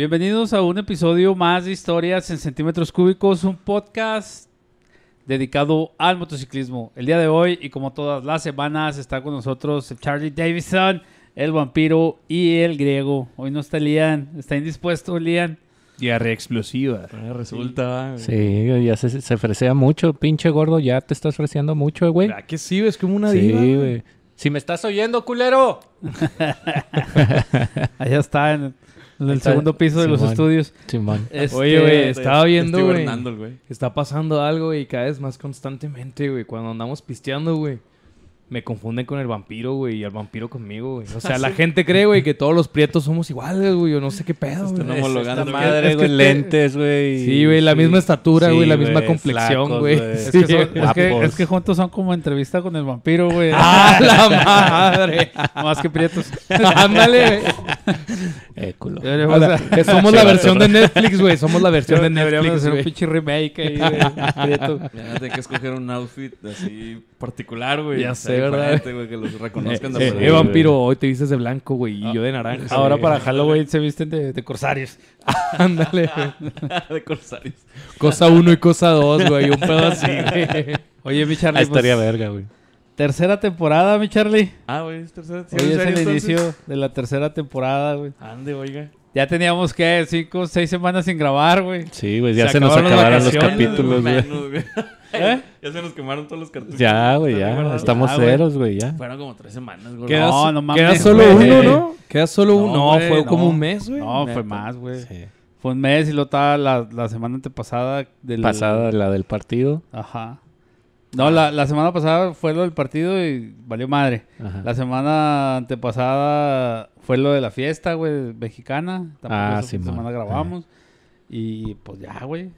Bienvenidos a un episodio más de Historias en Centímetros Cúbicos, un podcast dedicado al motociclismo. El día de hoy, y como todas las semanas, está con nosotros Charlie Davidson, el vampiro y el griego. Hoy no está Lian, está indispuesto Lian. Diarrea explosiva. Ah, resulta. güey. Sí, ya se, se fresea mucho, pinche gordo, ya te estás freseando mucho, güey. ¿Verdad que sí? Es como una Sí, diva. güey. Si me estás oyendo, culero. Allá está en, en el Está- segundo piso de los estudios. Simón. Este, Oye, güey, estaba viendo, estoy güey. Está pasando algo, güey, cada vez más constantemente, güey. Cuando andamos pisteando, güey. Me confunden con el vampiro, güey, y el vampiro conmigo, güey. O sea, la gente cree, güey, que todos los prietos somos iguales, güey. Yo no sé qué pedo, Están güey. homologando. Esta güey. madre, es que güey, te- lentes, güey. Sí, güey, la misma estatura, güey, la misma complexión, güey. Es que, es, que, guapos. es que juntos son como entrevista con el vampiro, güey. ¡Ah, la madre! Más que prietos. Ándale, güey. Eh, culo. Deberíamos, O sea, que somos la versión de Netflix, güey. Somos la versión de deberíamos Netflix, hacer un pinche remake ahí de prieto. Que escoger un outfit así particular, güey. Ya sé, ¿verdad? güey, que los reconozcan de Eh, eh, ahí, vampiro, hoy te vistes de blanco, güey, y yo de naranja. Ahora para Halloween se visten de, de corsarios. Ándale, de corsarios. Cosa uno y cosa dos, güey. Un pedo así, güey. Oye, mi Charlie, Ah, estaría pues, verga, güey. tercera temporada, mi Charlie. Ah, güey, es tercera. ¿Sí, Hoy es el entonces? inicio de la tercera temporada, güey. Ande, oiga. Ya teníamos, ¿qué? Cinco, seis semanas sin grabar, güey. Sí, güey, ya Se se, nos acabaron los capítulos, güey. ¿Eh? Ya se nos quemaron todos los cartuchos. Ya, güey, ¿Estás ya. Estamos Ah, ceros, güey, ya. Fueron como tres semanas, güey. Queda, No, no mames, queda solo güey. uno, ¿no? Queda solo No, uno. No, güey, fue como un mes, güey. No, fue más, güey. Sí. Fue un mes y lo estaba la, la semana antepasada. Del... Pasada la del partido. Ajá. No, la, la semana pasada fue lo del partido y valió madre. Ajá. La semana antepasada fue lo de la fiesta, güey, mexicana. Tampoco Ah, Simón. semana grabamos. Y pues ya, güey.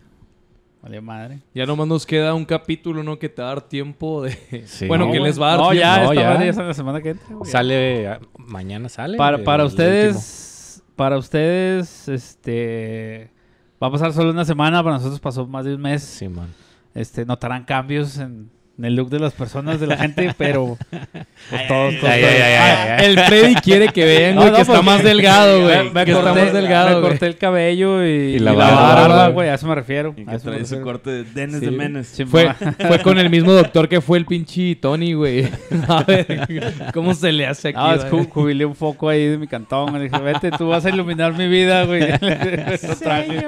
Valió madre. Ya nomás nos queda un capítulo, ¿no? Que te va a dar tiempo de... Sí. Bueno, No, que les va a dar No, tiempo. ya, No, esta ya. madre ya es la semana que entra, güey. Sale, ah, mañana sale. Para, para el ustedes, para ustedes, este... Va a pasar solo una semana, para nosotros pasó más de un mes. último. Simón. Este, notarán cambios en, en el look de las personas, de la gente, pero pues, todos, todos- ay, ay. Ah, el Freddy quiere que vean, güey, No, no, que está más delgado, güey. me que corté, está más delgado, me corté el cabello y, Y y la barba, güey. a eso me refiero. Y que trae su corte de Dennis Sí, de Menes. Fue, con el mismo doctor que fue el pinche Tony, güey. A ver, ¿cómo se le hace aquí? No, es jubilé un foco ahí de mi cantón. Le dije, vete, tú vas a iluminar mi vida, güey. Lo traje.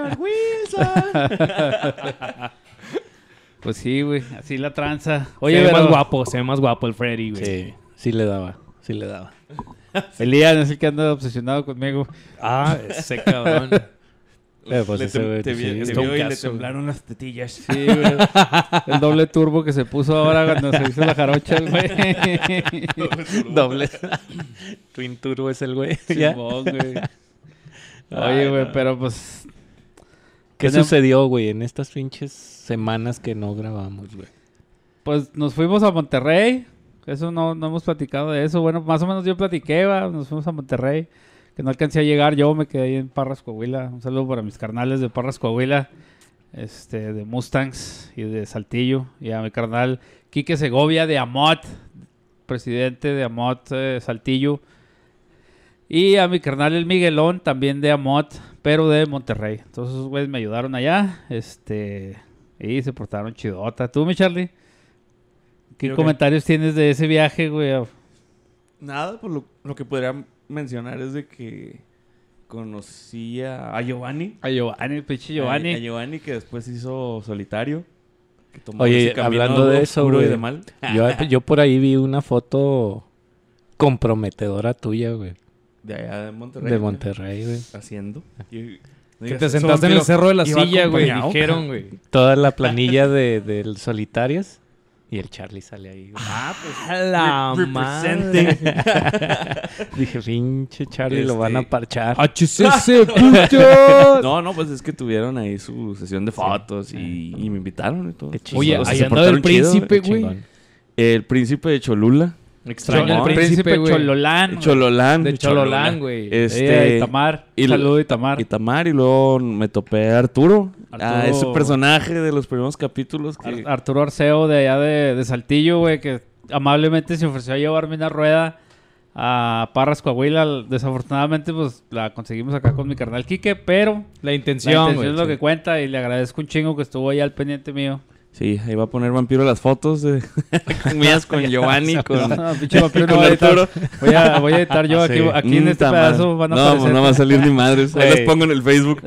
Pues sí, güey, así la tranza. Oye, se ve pero más guapo, se ve más guapo el Freddy, güey. Sí, sí le daba. Sí le daba. Elías es el que anda obsesionado conmigo. Ah, ese cabrón. Eh, pues Le ese tem- güey, te, sí, vi- te vio y le temblaron las tetillas. Sí, güey. El doble turbo que se puso ahora cuando se hizo la jarocha, el güey. Doble. Twin Turbo es el güey. ¿Ya? Simón, güey. Ay, Oye, güey, no. pero pues... ¿Qué Tenemos- sucedió, güey, en estas pinches semanas que no grabamos, güey? Pues nos fuimos a Monterrey. Eso no, no hemos platicado de eso. Bueno, más o menos yo platiqué, va. Nos fuimos a Monterrey. Que no alcancé a llegar. Yo me quedé ahí en Parras, Coahuila. Un saludo para mis carnales de Parras, Coahuila. Este, de Mustangs y de Saltillo. Y a mi carnal Quique Segovia de Amot. Presidente de Amot eh, Saltillo. Y a mi carnal el Miguelón, también de Amot, pero de Monterrey. Entonces esos güeyes me ayudaron allá. Este... Y se portaron chidota. ¿Tú, mi Charlie? ¿Qué comentarios tienes de ese viaje, güey? Nada, pues lo, lo que podría mencionar es de que conocí a, a Giovanni. A Giovanni, el pinche A, Giovanni. a Giovanni que después hizo solitario. que tomó Oye, hablando de eso, güey. de mal. Yo, yo por ahí vi una foto comprometedora tuya, güey. De allá de Monterrey. De Monterrey, güey. Haciendo. Y- Que te sentaste en el cerro de la silla, güey. Dijeron, güey. Toda la planilla de, del Solitarias. Y el Charlie sale ahí, güey. Ah, pues. A la re- madre. Dije, pinche Charlie, lo van a Este- parchar. HCC, puto. No, no, pues es que tuvieron ahí su sesión de fotos y, y me invitaron y todo. Qué chido. Oye, O sea, ahí andaba el chido. príncipe, güey. El príncipe de Cholula. Extraño al príncipe, güey. Chololán. Chololán. De Chololán, güey. Este, Eh, Itamar. y- Saludo, Itamar. Y Tamar, y luego me topé a Arturo. A Arturo- ese personaje de los primeros capítulos que... Ar- Arturo Arceo de allá de, de Saltillo, güey, que amablemente se ofreció a llevarme una rueda a Parras Coahuila. Desafortunadamente, pues la conseguimos acá con mi carnal Quique, pero La la intención, intención güey. es lo sí. que cuenta y le agradezco un chingo que estuvo ahí al pendiente mío. Sí, ahí va a poner vampiro las fotos de mías con Giovanni, con, No, pinche vampiro, no con voy a editar. Voy a, voy a editar yo aquí, Sí. aquí en Mm, este pedazo van a No, aparecer. no va a salir ni madres. Ahí las pongo en el Facebook.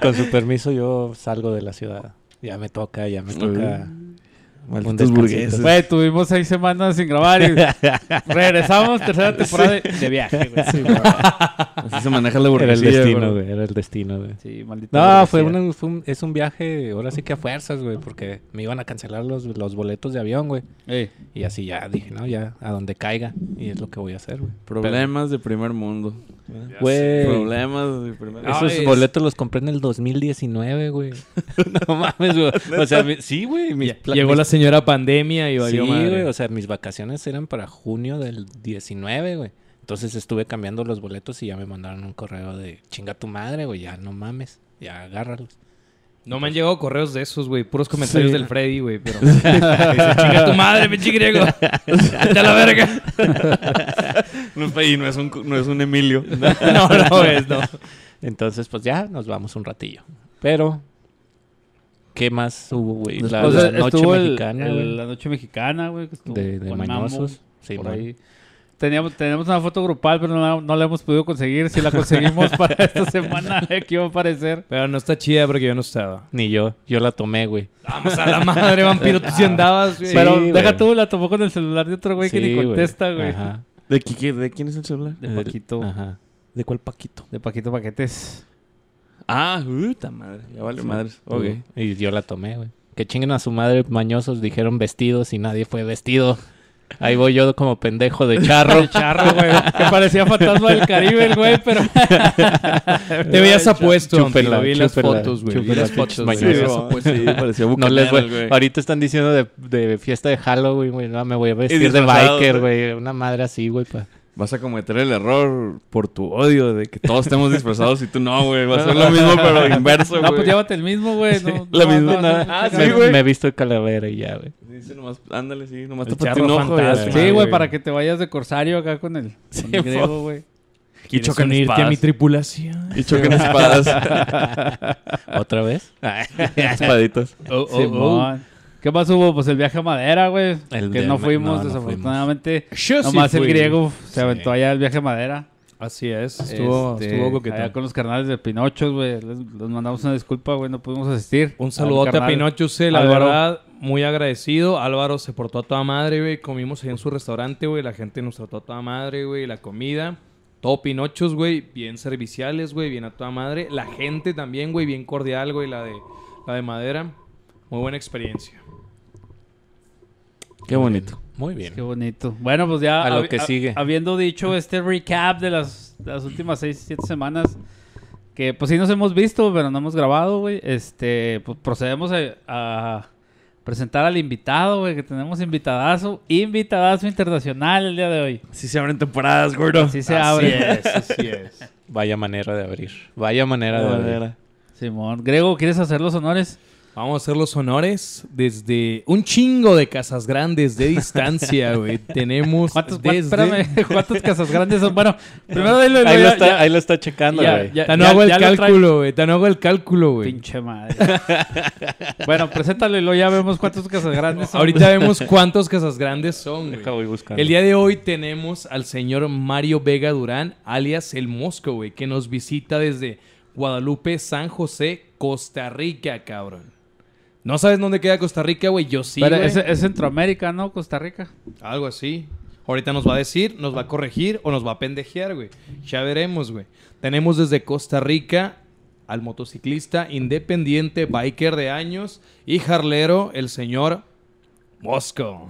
Con su permiso, yo salgo de la ciudad. Ya me toca, ya me toca. Malditos burgueses. Güey, tuvimos seis semanas sin grabar y regresamos, tercera temporada de, de viaje, güey. Sí, Así se maneja la Era el burguesía. destino, güey. Era el destino, güey. Sí, maldita No, fue, burguesía. una- fue un- es un viaje, ahora sí que a fuerzas, güey, porque me iban a cancelar los, los boletos de avión, güey. Ey, Y así ya dije, no, ya a donde caiga. Y es lo que voy a hacer, güey. Problemas de primer mundo. Güey. Problemas de primer mundo. Esos es- boletos los compré en el 2019, güey. no mames, güey. O sea, sí, güey. Llegó la señora pandemia y Sí, valió madre. güey. O sea, mis vacaciones eran para junio del 19, güey. Entonces estuve cambiando los boletos y ya me mandaron un correo de chinga tu madre, güey. Ya no mames. Ya agárralos. No me han llegado correos de esos, güey. Puros comentarios Sí. del Freddy, güey. Pero. Dice, Chinga tu madre, pinche griego. Vete a la verga. No, y no es un, no es un Emilio. No, no es, no. Entonces, pues ya nos vamos un ratillo. Pero, ¿qué más hubo, güey? La, o sea, la noche el- mexicana, el- la noche mexicana, güey. De, de mañosos. Sí, por man. ahí. Teníamos, tenemos una foto grupal, pero no, la- no la hemos podido conseguir. Si la conseguimos para esta semana, aquí va a aparecer. Pero no está chida porque yo no estaba. Ni yo. Yo la tomé, güey. Vamos a la madre, vampiro. Tú sí andabas, güey. pero güey. deja tú, la tomó con el celular de otro güey que ni contesta, güey. Ajá. ¿De, qué- ¿De quién es el celular? De Paquito. Ajá. ¿De cuál Paquito? De Paquito Paquetes. Ah, puta madre. Ya vale madres. Ok. Y yo la tomé, güey. Que chinguen a su madre mañosos, dijeron vestidos y nadie fue vestido. Ahí voy yo como pendejo de charro. El charro, güey. Que parecía fantasma del Caribe, el güey, pero. Te veías apuesto, Chúpela. Vi las fotos, güey. Vi las fotos. güey. Sí, pues sí, parecía No les voy. güey. Ahorita están diciendo de, de fiesta de Halloween, güey. No, me voy a vestir de biker, güey. güey. Una madre así, güey. pa- Vas a cometer el error por tu odio de que todos estemos disfrazados y tú no, güey. Va a ser lo mismo, pero inverso, güey. No, pues llévate el mismo, güey. No, la no, misma no, nada. no, Ah, sí, me, güey. me he visto de calavera y ya, güey. Dice nomás, ándale, sí, nomás charro un ojo. Sí, güey, para que te vayas de corsario acá con el, con el griego, güey. Y ¿Quieres chocan unirte a mi espadas. tripulación? Y chocan espadas. ¿Otra vez? Espaditas. Oh, oh, Simón. ¿Qué más hubo? Pues el viaje a Madera, güey. El Que de no fuimos, no, no desafortunadamente. Yo sí Nomás el griego se Sí. aventó allá el viaje a Madera. Así es. Estuvo, Este, estuvo Allá con los carnales de Pinochos, güey. Les, les mandamos una disculpa, güey. No pudimos asistir. Un saludote a. Pinocho, sí, la Álvaro. verdad, muy agradecido. Álvaro se portó a toda madre, güey. Comimos ahí en su restaurante, güey. La gente nos trató a toda madre, güey. La comida. Todo Pinochos, güey. Bien serviciales, güey. Bien a toda madre. La gente también, güey. Bien cordial, güey. La de, la de madera. Muy buena experiencia. Qué bonito. Muy bien. Qué bonito. Bueno, pues ya. A lo que sigue. Habiendo dicho este recap de las, de las últimas 6, 7 semanas. Que pues sí nos hemos visto, pero no hemos grabado, güey. Este, pues procedemos a, a presentar al invitado, güey. Que tenemos invitadazo. Invitadazo internacional el día de hoy. Así se abren temporadas, gordo. Así se abre. es, así es. Vaya manera de abrir. Vaya manera de abrir. Simón. Grego, ¿quieres hacer los honores? Vamos a hacer los honores desde un chingo de casas grandes de distancia, güey. Tenemos ¿Cuántos, cuán- desde... espérame, ¿cuántas casas grandes son? Bueno, primero Ahí, lo ya- está, ya- ahí lo está checando, ya- güey. ya- Tan no hago el lo cálculo, güey. Tan no hago el cálculo, güey. Pinche madre. bueno, preséntalo y luego ya vemos cuántas casas grandes son. Ahorita vemos cuántas casas grandes son, güey. Deja, voy buscando. El día de hoy tenemos al señor Mario Vega Durán, alias El Mosco, güey, que nos visita desde Guadalupe, San José, Costa Rica, cabrón. ¿No sabes dónde queda Costa Rica, güey? Yo sí, Pero güey. es, es Centroamérica, ¿no? Costa Rica. Algo así. Ahorita nos va a decir, nos va a corregir o nos va a pendejear, güey. Ya veremos, güey. Tenemos desde Costa Rica al motociclista independiente, biker de años y jarlero, el señor Mosco.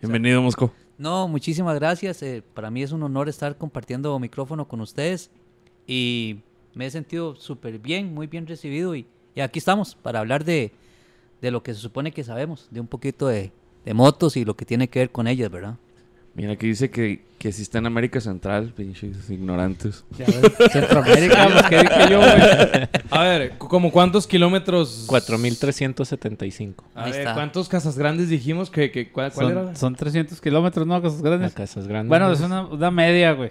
Bienvenido, Mosco. No, muchísimas gracias. eh, para mí es un honor estar compartiendo micrófono con ustedes y me he sentido súper bien, muy bien recibido y, y aquí estamos para hablar de, de lo que se supone que sabemos, de un poquito de, de motos y lo que tiene que ver con ellas, ¿verdad? Mira, aquí dice que, que si está en América Central, pinches ignorantes. Ya ves, Centroamérica, pues, ¿qué dije yo, güey? A ver, ¿como cuántos kilómetros? 4375 A Ahí ver, está. ¿cuántos casas grandes dijimos que, que cuál, cuál era? Son, son 300 kilómetros, ¿no? Cosas a grandes. casas grandes. Bueno, es una, una media, güey.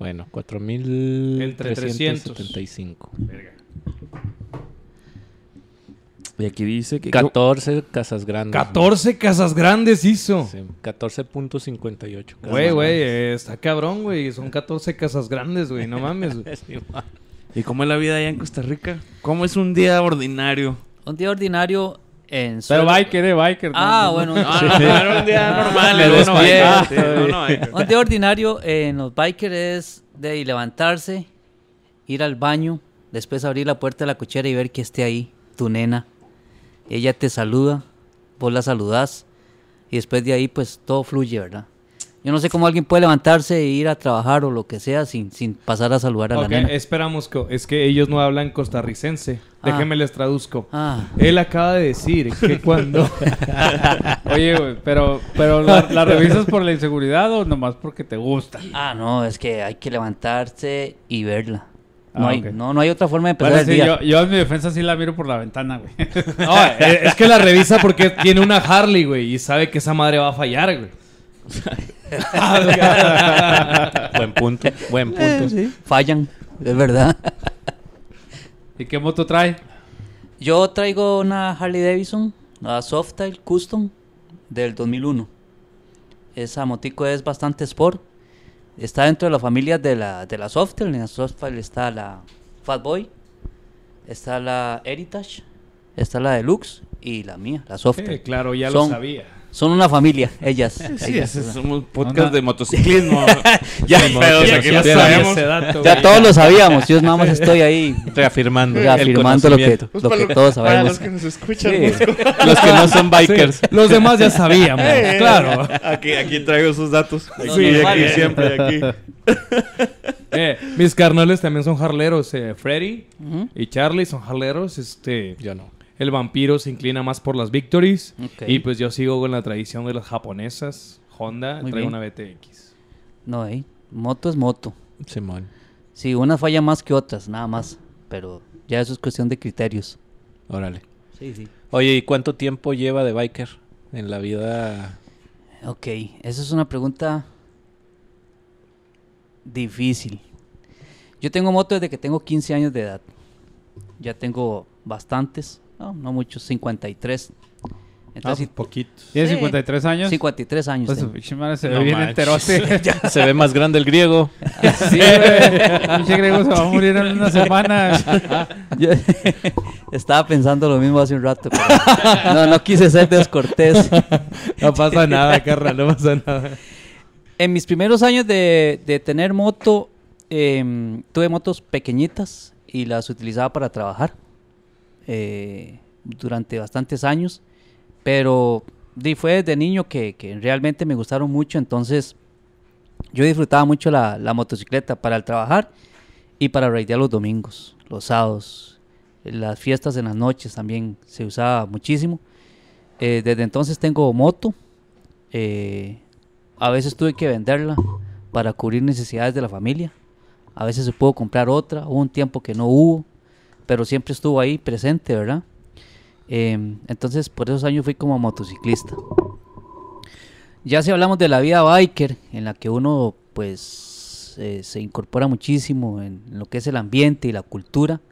Bueno, Entre 4375. Y aquí dice que... 14 casas grandes. 14 casas grandes hizo. Sí, 14.58. casas Güey, güey, eh, está cabrón, güey. Son 14 casas grandes, güey. No mames, güey. Sí. ¿Y cómo es la vida allá en Costa Rica? ¿Cómo es un día ordinario? Un día ordinario en Pero biker, eh, biker. ¿no? Ah, No, bueno. No, no, no, era un día normal. No, no, no, no, no, no. Un día ordinario en los bikers es de levantarse, ir al baño, después abrir la puerta de la cochera y ver que esté ahí tu nena. Ella te saluda, vos la saludás y después de ahí pues todo fluye, ¿verdad? Yo no sé cómo alguien puede levantarse e ir a trabajar o lo que sea sin, sin pasar a saludar a la nena. esperamos. co- Es que ellos no hablan costarricense. Ah. Déjenme les traduzco. Ah, Él acaba de decir que cuando... Oye, güey, pero, pero ¿la, la revisas por la inseguridad o nomás porque te gusta? ah, no, es que hay que levantarse y verla. No, Ah, hay, no, no hay otra forma de empezar Bueno, el sí, día. yo, yo en mi defensa sí la miro por la ventana, güey. No, eh, es que la revisa porque tiene una Harley, güey. Y sabe que esa madre va a fallar, güey. Buen punto. Buen punto. Fallan, es verdad. ¿Y qué moto trae? Yo traigo una Harley Davidson, la Softail Custom del 2001. Esa motico es bastante sport. Está dentro de la familia de la, de la Softail. En la Softail está la Fatboy, está la Heritage, está la Deluxe y la mía, la Softail. Eh, claro, ya lo sabía. Son una familia, ellas. Sí, ellas. ese es un podcast Una- de motociclismo. ya, ese dato, ya todos lo sabíamos. Yo nada más estoy ahí Reafirmando. reafirmando lo que, lo que todos Para sabemos. los que nos escuchan. Sí. pues, Los que no son bikers. Sí, los demás ya sabíamos, eh, claro. Aquí, aquí traigo esos datos. Aquí, No, aquí, normal. siempre, aquí. Eh, mis carnales también son harleros. Eh, Freddy y Charlie son harleros. Este, Yo no. El vampiro se inclina más por las victories. Y pues yo sigo con la tradición de las japonesas. Honda, Muy traigo bien. una BTX. No, eh, moto es moto. Simón. Sí, unas falla más que otras, nada más. Pero ya eso es cuestión de criterios. Órale. Sí, sí. Oye, ¿y cuánto tiempo lleva de biker en la vida? Ok, esa es una pregunta difícil. Yo tengo moto desde que tengo 15 años de edad. Ya tengo bastantes, no, no muchos, 53. Entonces, Ah, poquitos. ¿Tienes Sí. 53 años? 53 años. Pues, se No ve bien enterote. Se ve más grande el griego. sí, güey. Griego se va a morir en una semana. Yo estaba pensando lo mismo hace un rato, pero no, no quise ser descortés. No pasa nada, carnal, no pasa nada. En mis primeros años de, de tener moto, em, tuve motos pequeñitas y las utilizaba para trabajar eh, durante bastantes años. Pero di, fue desde niño que, que realmente me gustaron mucho, entonces yo disfrutaba mucho la, la motocicleta para el trabajar y para raidear los domingos, los sábados, las fiestas en las noches también se usaba muchísimo. Eh, desde entonces tengo moto. eh, a veces tuve que venderla para cubrir necesidades de la familia. A veces se pudo comprar otra. Hubo un tiempo que no hubo, pero siempre estuvo ahí presente, ¿verdad? Em, entonces, por esos años fui como motociclista. Ya si hablamos de la vida biker, en la que uno pues eh, se incorpora muchísimo en lo que es el ambiente y la cultura,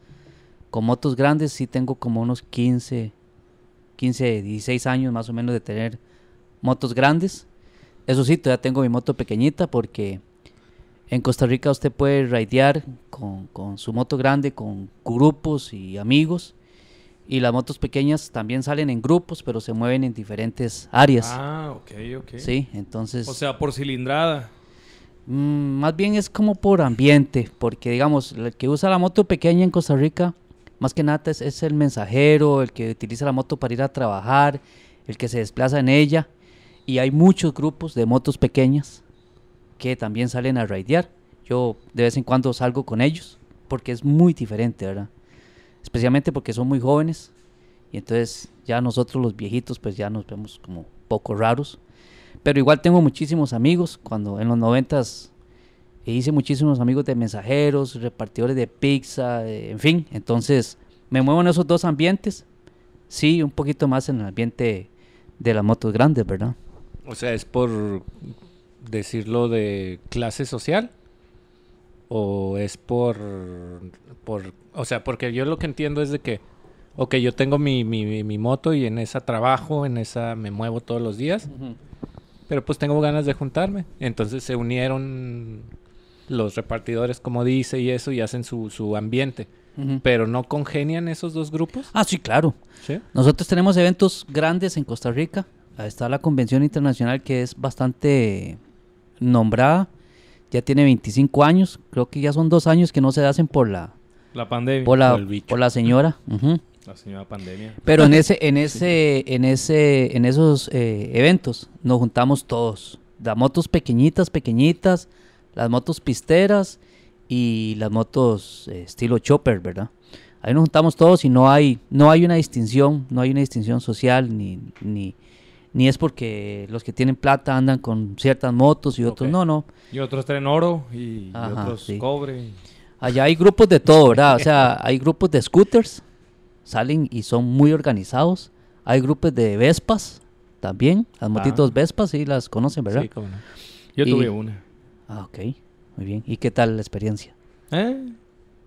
con motos grandes sí tengo como unos 15, 15, 16 años más o menos de tener motos grandes. Eso sí, todavía tengo mi moto pequeñita porque en Costa Rica usted puede raidear con, con su moto grande, con grupos y amigos. Y las motos pequeñas también salen en grupos, pero se mueven en diferentes áreas. Ah, ok, ok. Sí, entonces... O sea, por cilindrada. Mm, más bien es como por ambiente, porque digamos, el que usa la moto pequeña en Costa Rica, más que nada es, es el mensajero, el que utiliza la moto para ir a trabajar, el que se desplaza en ella. Y hay muchos grupos de motos pequeñas que también salen a raidear. Yo de vez en cuando salgo con ellos, porque es muy diferente, ¿verdad? Especialmente porque son muy jóvenes. Y entonces ya nosotros los viejitos pues ya nos vemos como poco raros. Pero igual tengo muchísimos amigos. Cuando en los noventas hice muchísimos amigos de mensajeros, repartidores de pizza, en fin. Entonces me muevo en esos dos ambientes. Sí, un poquito más en el ambiente de las motos grandes, ¿verdad? O sea, es por decirlo de clase social o es por por o sea, porque yo lo que entiendo es de que ok, yo tengo mi, mi, mi moto y en esa trabajo, en esa me muevo todos los días, pero pues tengo ganas de juntarme. Entonces se unieron los repartidores, como dice, y eso, y hacen su, su ambiente. Pero no congenian esos dos grupos. Ah, sí, claro. ¿Sí? Nosotros tenemos eventos grandes en Costa Rica. Ahí está la convención internacional que es bastante nombrada. Ya tiene 25 años. Creo que ya son dos años que no se hacen por la, La pandemia. por la, Por el bicho. por la señora. Ujú. La señora pandemia. Pero en ese, en ese, en ese, en esos eh, eventos nos juntamos todos. Las motos pequeñitas, pequeñitas, las motos pisteras y las motos eh, estilo chopper, ¿verdad? Ahí nos juntamos todos y no hay, no hay una distinción, no hay una distinción social ni, ni, ni es porque los que tienen plata andan con ciertas motos y otros no, no. Y otros traen oro y, otros sí. cobre. Allá hay grupos de todo, ¿verdad? O sea, hay grupos de scooters, salen y son muy organizados. Hay grupos de Vespas también, las motitos Vespas, sí las conocen, ¿verdad? Sí, cómo no. Yo Y- tuve una. Ah, ok, muy bien. ¿Y qué tal la experiencia? ¿Eh?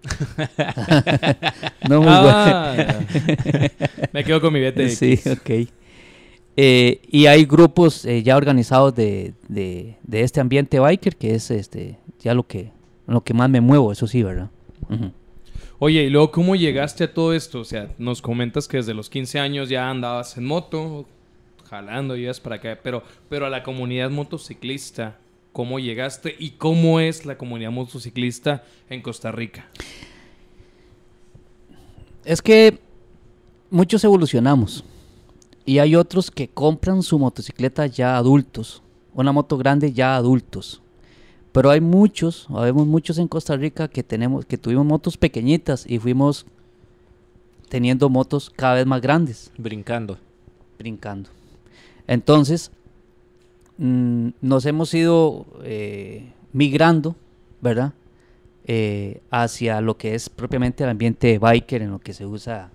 No muy Ah, Me quedo con mi. BTX. Sí, ok. Eh, y hay grupos eh, ya organizados de, de, de este ambiente biker, que es este ya lo que, lo que más me muevo, eso sí, ¿verdad? Oye, y luego, ¿cómo llegaste a todo esto? O sea, nos comentas que desde los 15 años ya andabas en moto, jalando, ibas para acá, pero, pero a la comunidad motociclista, ¿cómo llegaste y cómo es la comunidad motociclista en Costa Rica? Es que muchos evolucionamos y hay otros que compran su motocicleta ya adultos, una moto grande ya adultos. Pero hay muchos, habemos muchos en Costa Rica que tenemos, que tuvimos motos pequeñitas y fuimos teniendo motos cada vez más grandes, Brincando. brincando. Entonces, mm, nos hemos ido eh, migrando, ¿verdad? Eh, hacia lo que es propiamente el ambiente biker, en lo que se usa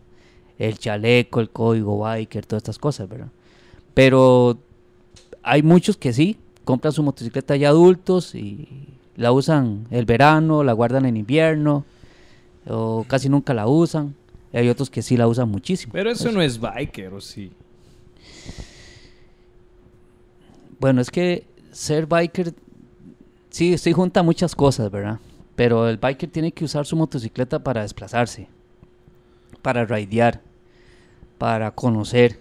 el chaleco, el código biker, todas estas cosas, ¿verdad? Pero hay muchos que sí, compran su motocicleta ya adultos y la usan el verano, la guardan en invierno, o casi nunca la usan. Y hay otros que sí la usan muchísimo. Pero eso no es biker, ¿o sí? Bueno, es que ser biker sí, sí junta muchas cosas, ¿verdad? Pero el biker tiene que usar su motocicleta para desplazarse, para raidear, para conocer.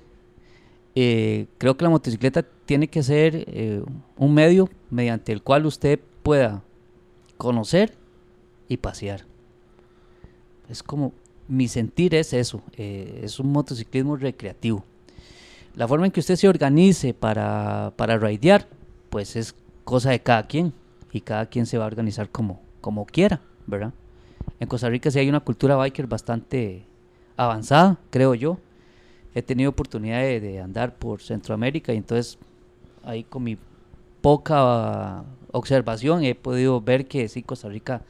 Eh, creo que la motocicleta tiene que ser eh, un medio mediante el cual usted pueda conocer y pasear. Es como, mi sentir es eso, eh, es un motociclismo recreativo. La forma en que usted se organice para, para raidear, pues es cosa de cada quien. Y cada quien se va a organizar como, como quiera, ¿verdad? En Costa Rica sí hay una cultura biker bastante avanzada, creo yo. He tenido oportunidad de, de andar por Centroamérica y entonces ahí con mi poca observación he podido ver que sí, Costa Rica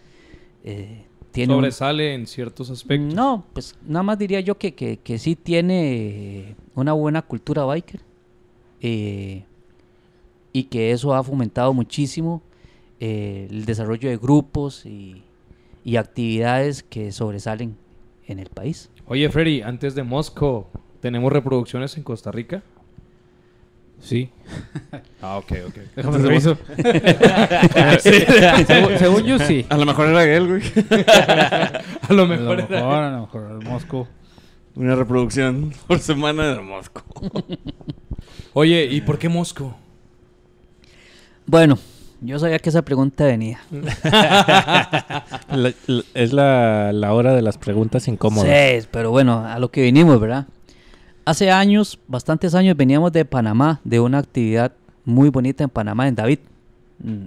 eh, tiene... un- Sobresale en ciertos aspectos. no, pues nada más diría yo que, que, que sí tiene una buena cultura biker eh, y que eso ha fomentado muchísimo eh, el desarrollo de grupos y, y actividades que sobresalen en el país. Oye, Freddy, antes de Moscú, ¿tenemos reproducciones en Costa Rica? Sí. Ah, ok, ok. Déjame reviso. según, según yo, sí. A lo mejor era él, güey. A lo A lo mejor mejor, era- a lo mejor, el Moscú. Una reproducción por semana de Moscú. Oye, ¿y por qué Moscú? Bueno, yo sabía que esa pregunta venía. La- la- es la, la hora de las preguntas incómodas. Sí, pero bueno, a lo que vinimos, ¿verdad? Hace años, bastantes años, veníamos de Panamá, de una actividad muy bonita en Panamá, en David. Mm.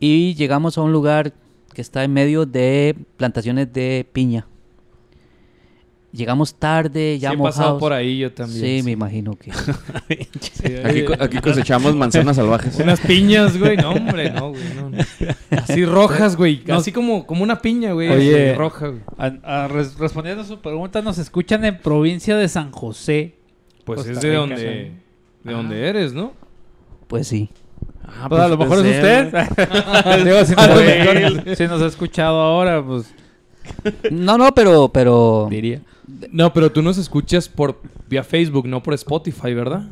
Y llegamos a un lugar que está en medio de plantaciones de piña. Llegamos tarde, ya Sí, he pasado mojados. por ahí yo también. Sí, sí. me imagino que. Aquí, co- aquí cosechamos manzanas salvajes. Unas piñas, güey. No, hombre, no, güey. no, no. Así rojas, güey. Así como, como una piña, güey. Oye. así roja, güey. A- a res- respondiendo a su pregunta, nos escuchan en provincia de San José. Pues Costa es de Rica, donde, de donde eres, ¿no? Pues sí. Ah, Pues a lo mejor es usted. Digo, si, nos, si nos ha escuchado ahora, pues No, no, pero, pero. diría. No, pero tú nos escuchas por vía Facebook, no por Spotify, ¿verdad?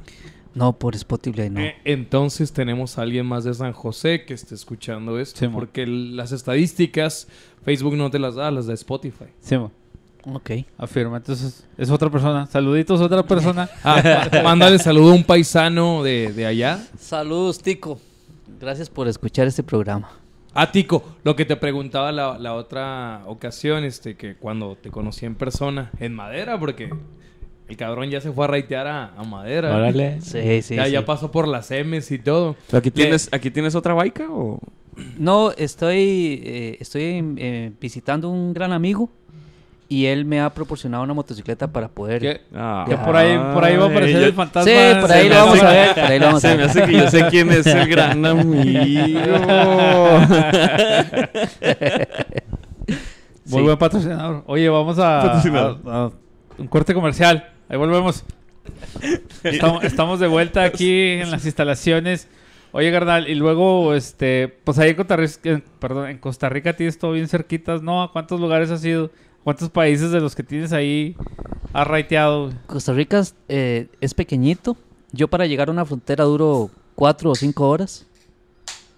No, por Spotify no. Eh, entonces tenemos a alguien más de San José que esté escuchando esto. Sí, porque las estadísticas, Facebook no te las da, las de Spotify. Sí, mo, Ok. afirma. Entonces, es otra persona. Saluditos a otra persona. Ah, mándale saludo a un paisano de, de allá. Saludos, Tico. Gracias por escuchar este programa. Ah, Tico, lo que te preguntaba la, la otra ocasión, este, que cuando te conocí en persona, en Madera, porque el cabrón ya se fue a raitear a, a Madera. Órale. Sí, sí. ya, sí. ya pasó por las M's y todo. ¿Pero aquí tienes, aquí tienes otra baica o...? No, estoy, eh, estoy eh, visitando un gran amigo y él me ha proporcionado una motocicleta para poder. Que, Ah. que por ahí, por ahí va a aparecer el fantasma. Sí, por ahí lo vamos hace- a ver. Por ahí lo vamos a Se me ver. hace que yo sé quién es el gran amigo. Muy Sí. buen patrocinador. Oye, vamos a, Patrocinador. a- a un corte comercial. Ahí volvemos. Estamos, estamos de vuelta aquí en las instalaciones. Oye, carnal, y luego, este, pues ahí en Costa Rica, perdón, en Costa Rica tienes todo bien cerquitas, ¿no? ¿A cuántos lugares has ido? ¿Cuántos países de los que tienes ahí has raiteado? Costa Rica es, eh, es pequeñito. Yo para llegar a una frontera duro cuatro o cinco horas,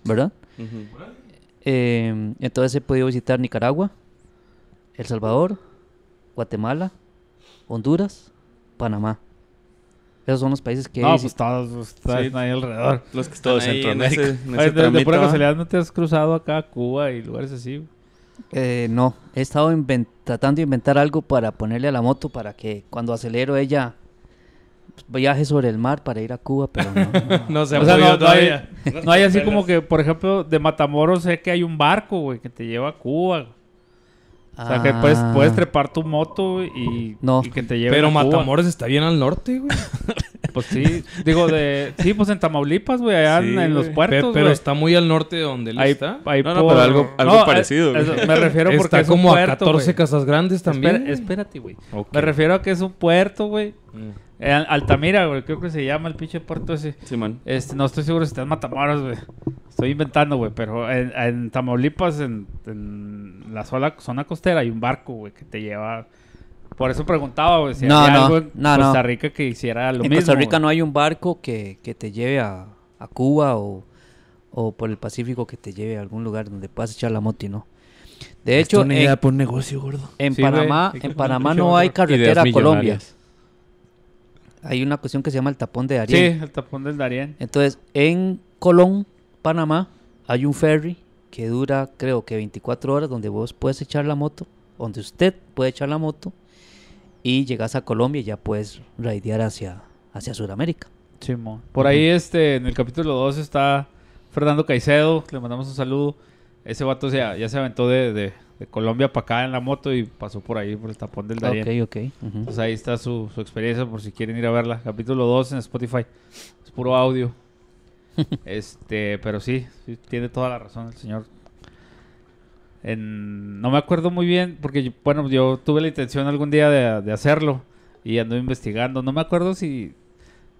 ¿verdad? Eh, entonces he podido visitar Nicaragua, El Salvador, Guatemala, Honduras, Panamá. Esos son los países que he No, pues visitado. todos pues, están Sí. ahí alrededor. Los que Todo están ahí en Centroamérica. ese, en ese Oye, de, de pura casualidad, ¿no te has cruzado acá a Cuba y lugares así? Eh, no, he estado tratando de inventar algo para ponerle a la moto para que cuando acelero ella pues, viaje sobre el mar para ir a Cuba, pero no. no. No se ha O sea, podido no, no hay, todavía. no hay así como que, por ejemplo, de Matamoros sé que hay un barco, güey, que te lleva a Cuba. O sea, que puedes, Ah. puedes trepar tu moto y, No. y que te lleve Pero a Cuba. Matamoros está bien al norte, güey. Pues sí, digo, de... Sí, pues en Tamaulipas, güey, allá en- Sí, en los puertos, Pe- pero güey. está muy al norte de donde él Ahí- está. ahí No, no, por- pero algo- algo parecido, güey. me refiero porque está es un como a puerto, 14 güey. casas grandes también. Espera- espérate, güey. Me refiero a que es un puerto, güey. Mm. Eh, Altamira, güey, creo que se llama el pinche puerto ese. Simón. Este, no estoy seguro si está en Matamoros, güey. Estoy inventando, güey, pero en, en Tamaulipas, en, en la sola, zona costera, hay un barco, güey, que te lleva... Por eso preguntaba, güey, si No, había no, algo en no, Costa no. Rica que hiciera lo en mismo. Costa Rica no hay un barco que, que te lleve a, a Cuba o, o por el Pacífico que te lleve a algún lugar donde puedas echar la moto y no. De hecho, una en, para un negocio, gordo. en Sí, Panamá, en Panamá no hay carretera a Colombia. millonarias. Hay una cuestión que se llama el tapón de Sí, Ariel. el tapón del Darién. Entonces, en Colón, Panamá, hay un ferry que dura, creo que 24 horas, donde vos puedes echar la moto, donde usted puede echar la moto, y llegas a Colombia y ya puedes raidear hacia, hacia Sudamérica. Simón. Por ahí, este, en el capítulo 2 está Fernando Caicedo, le mandamos un saludo. Ese vato ya, ya se aventó de, de- de Colombia para acá en la moto y pasó por ahí, por el tapón del Darién. Ok, ok. ujú. Entonces ahí está su, su experiencia por si quieren ir a verla. Capítulo 2 en Spotify. Es puro audio. este, pero sí, sí, tiene toda la razón el señor. En- no me acuerdo muy bien, porque yo- bueno, yo tuve la intención algún día de, de hacerlo y ando investigando. No me acuerdo si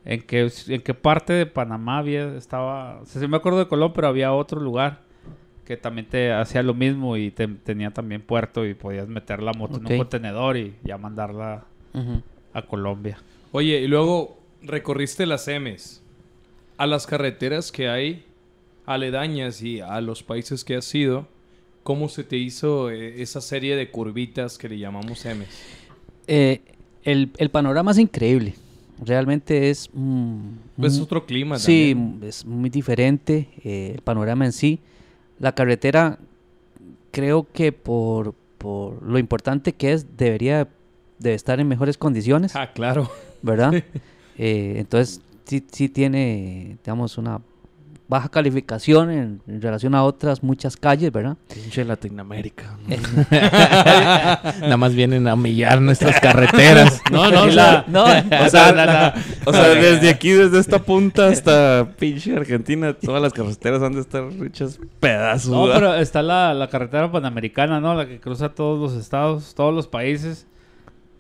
en qué, en qué parte de Panamá había, estaba. O sea, sí me acuerdo de Colón, pero había otro lugar que también te hacía lo mismo y te- tenía también puerto y podías meter la moto en Ok. un contenedor y ya mandarla Ujú. a Colombia. Oye, y luego recorriste las M's. A las carreteras que hay aledañas y a los países que has ido, ¿cómo se te hizo eh, esa serie de curvitas que le llamamos M's? Eh, el, el panorama es increíble. Realmente es... mm, Es mm, otro clima Sí, también. es muy diferente eh, el panorama en sí. La carretera, creo que por, por lo importante que es, debería de estar en mejores condiciones, Ah, claro. ¿verdad? Eh, entonces, sí, sí tiene, digamos, una baja calificación en, en relación a otras muchas calles, ¿verdad? Pinche Latinoamérica. Nada más vienen a humillar nuestras carreteras. No, no, o Y sea, la- No, o sea, o sea, desde aquí, desde esta punta hasta pinche Argentina, todas las carreteras han de estar hechas pedazos. No, pero está la, la carretera panamericana, ¿no? La que cruza todos los estados, todos los países.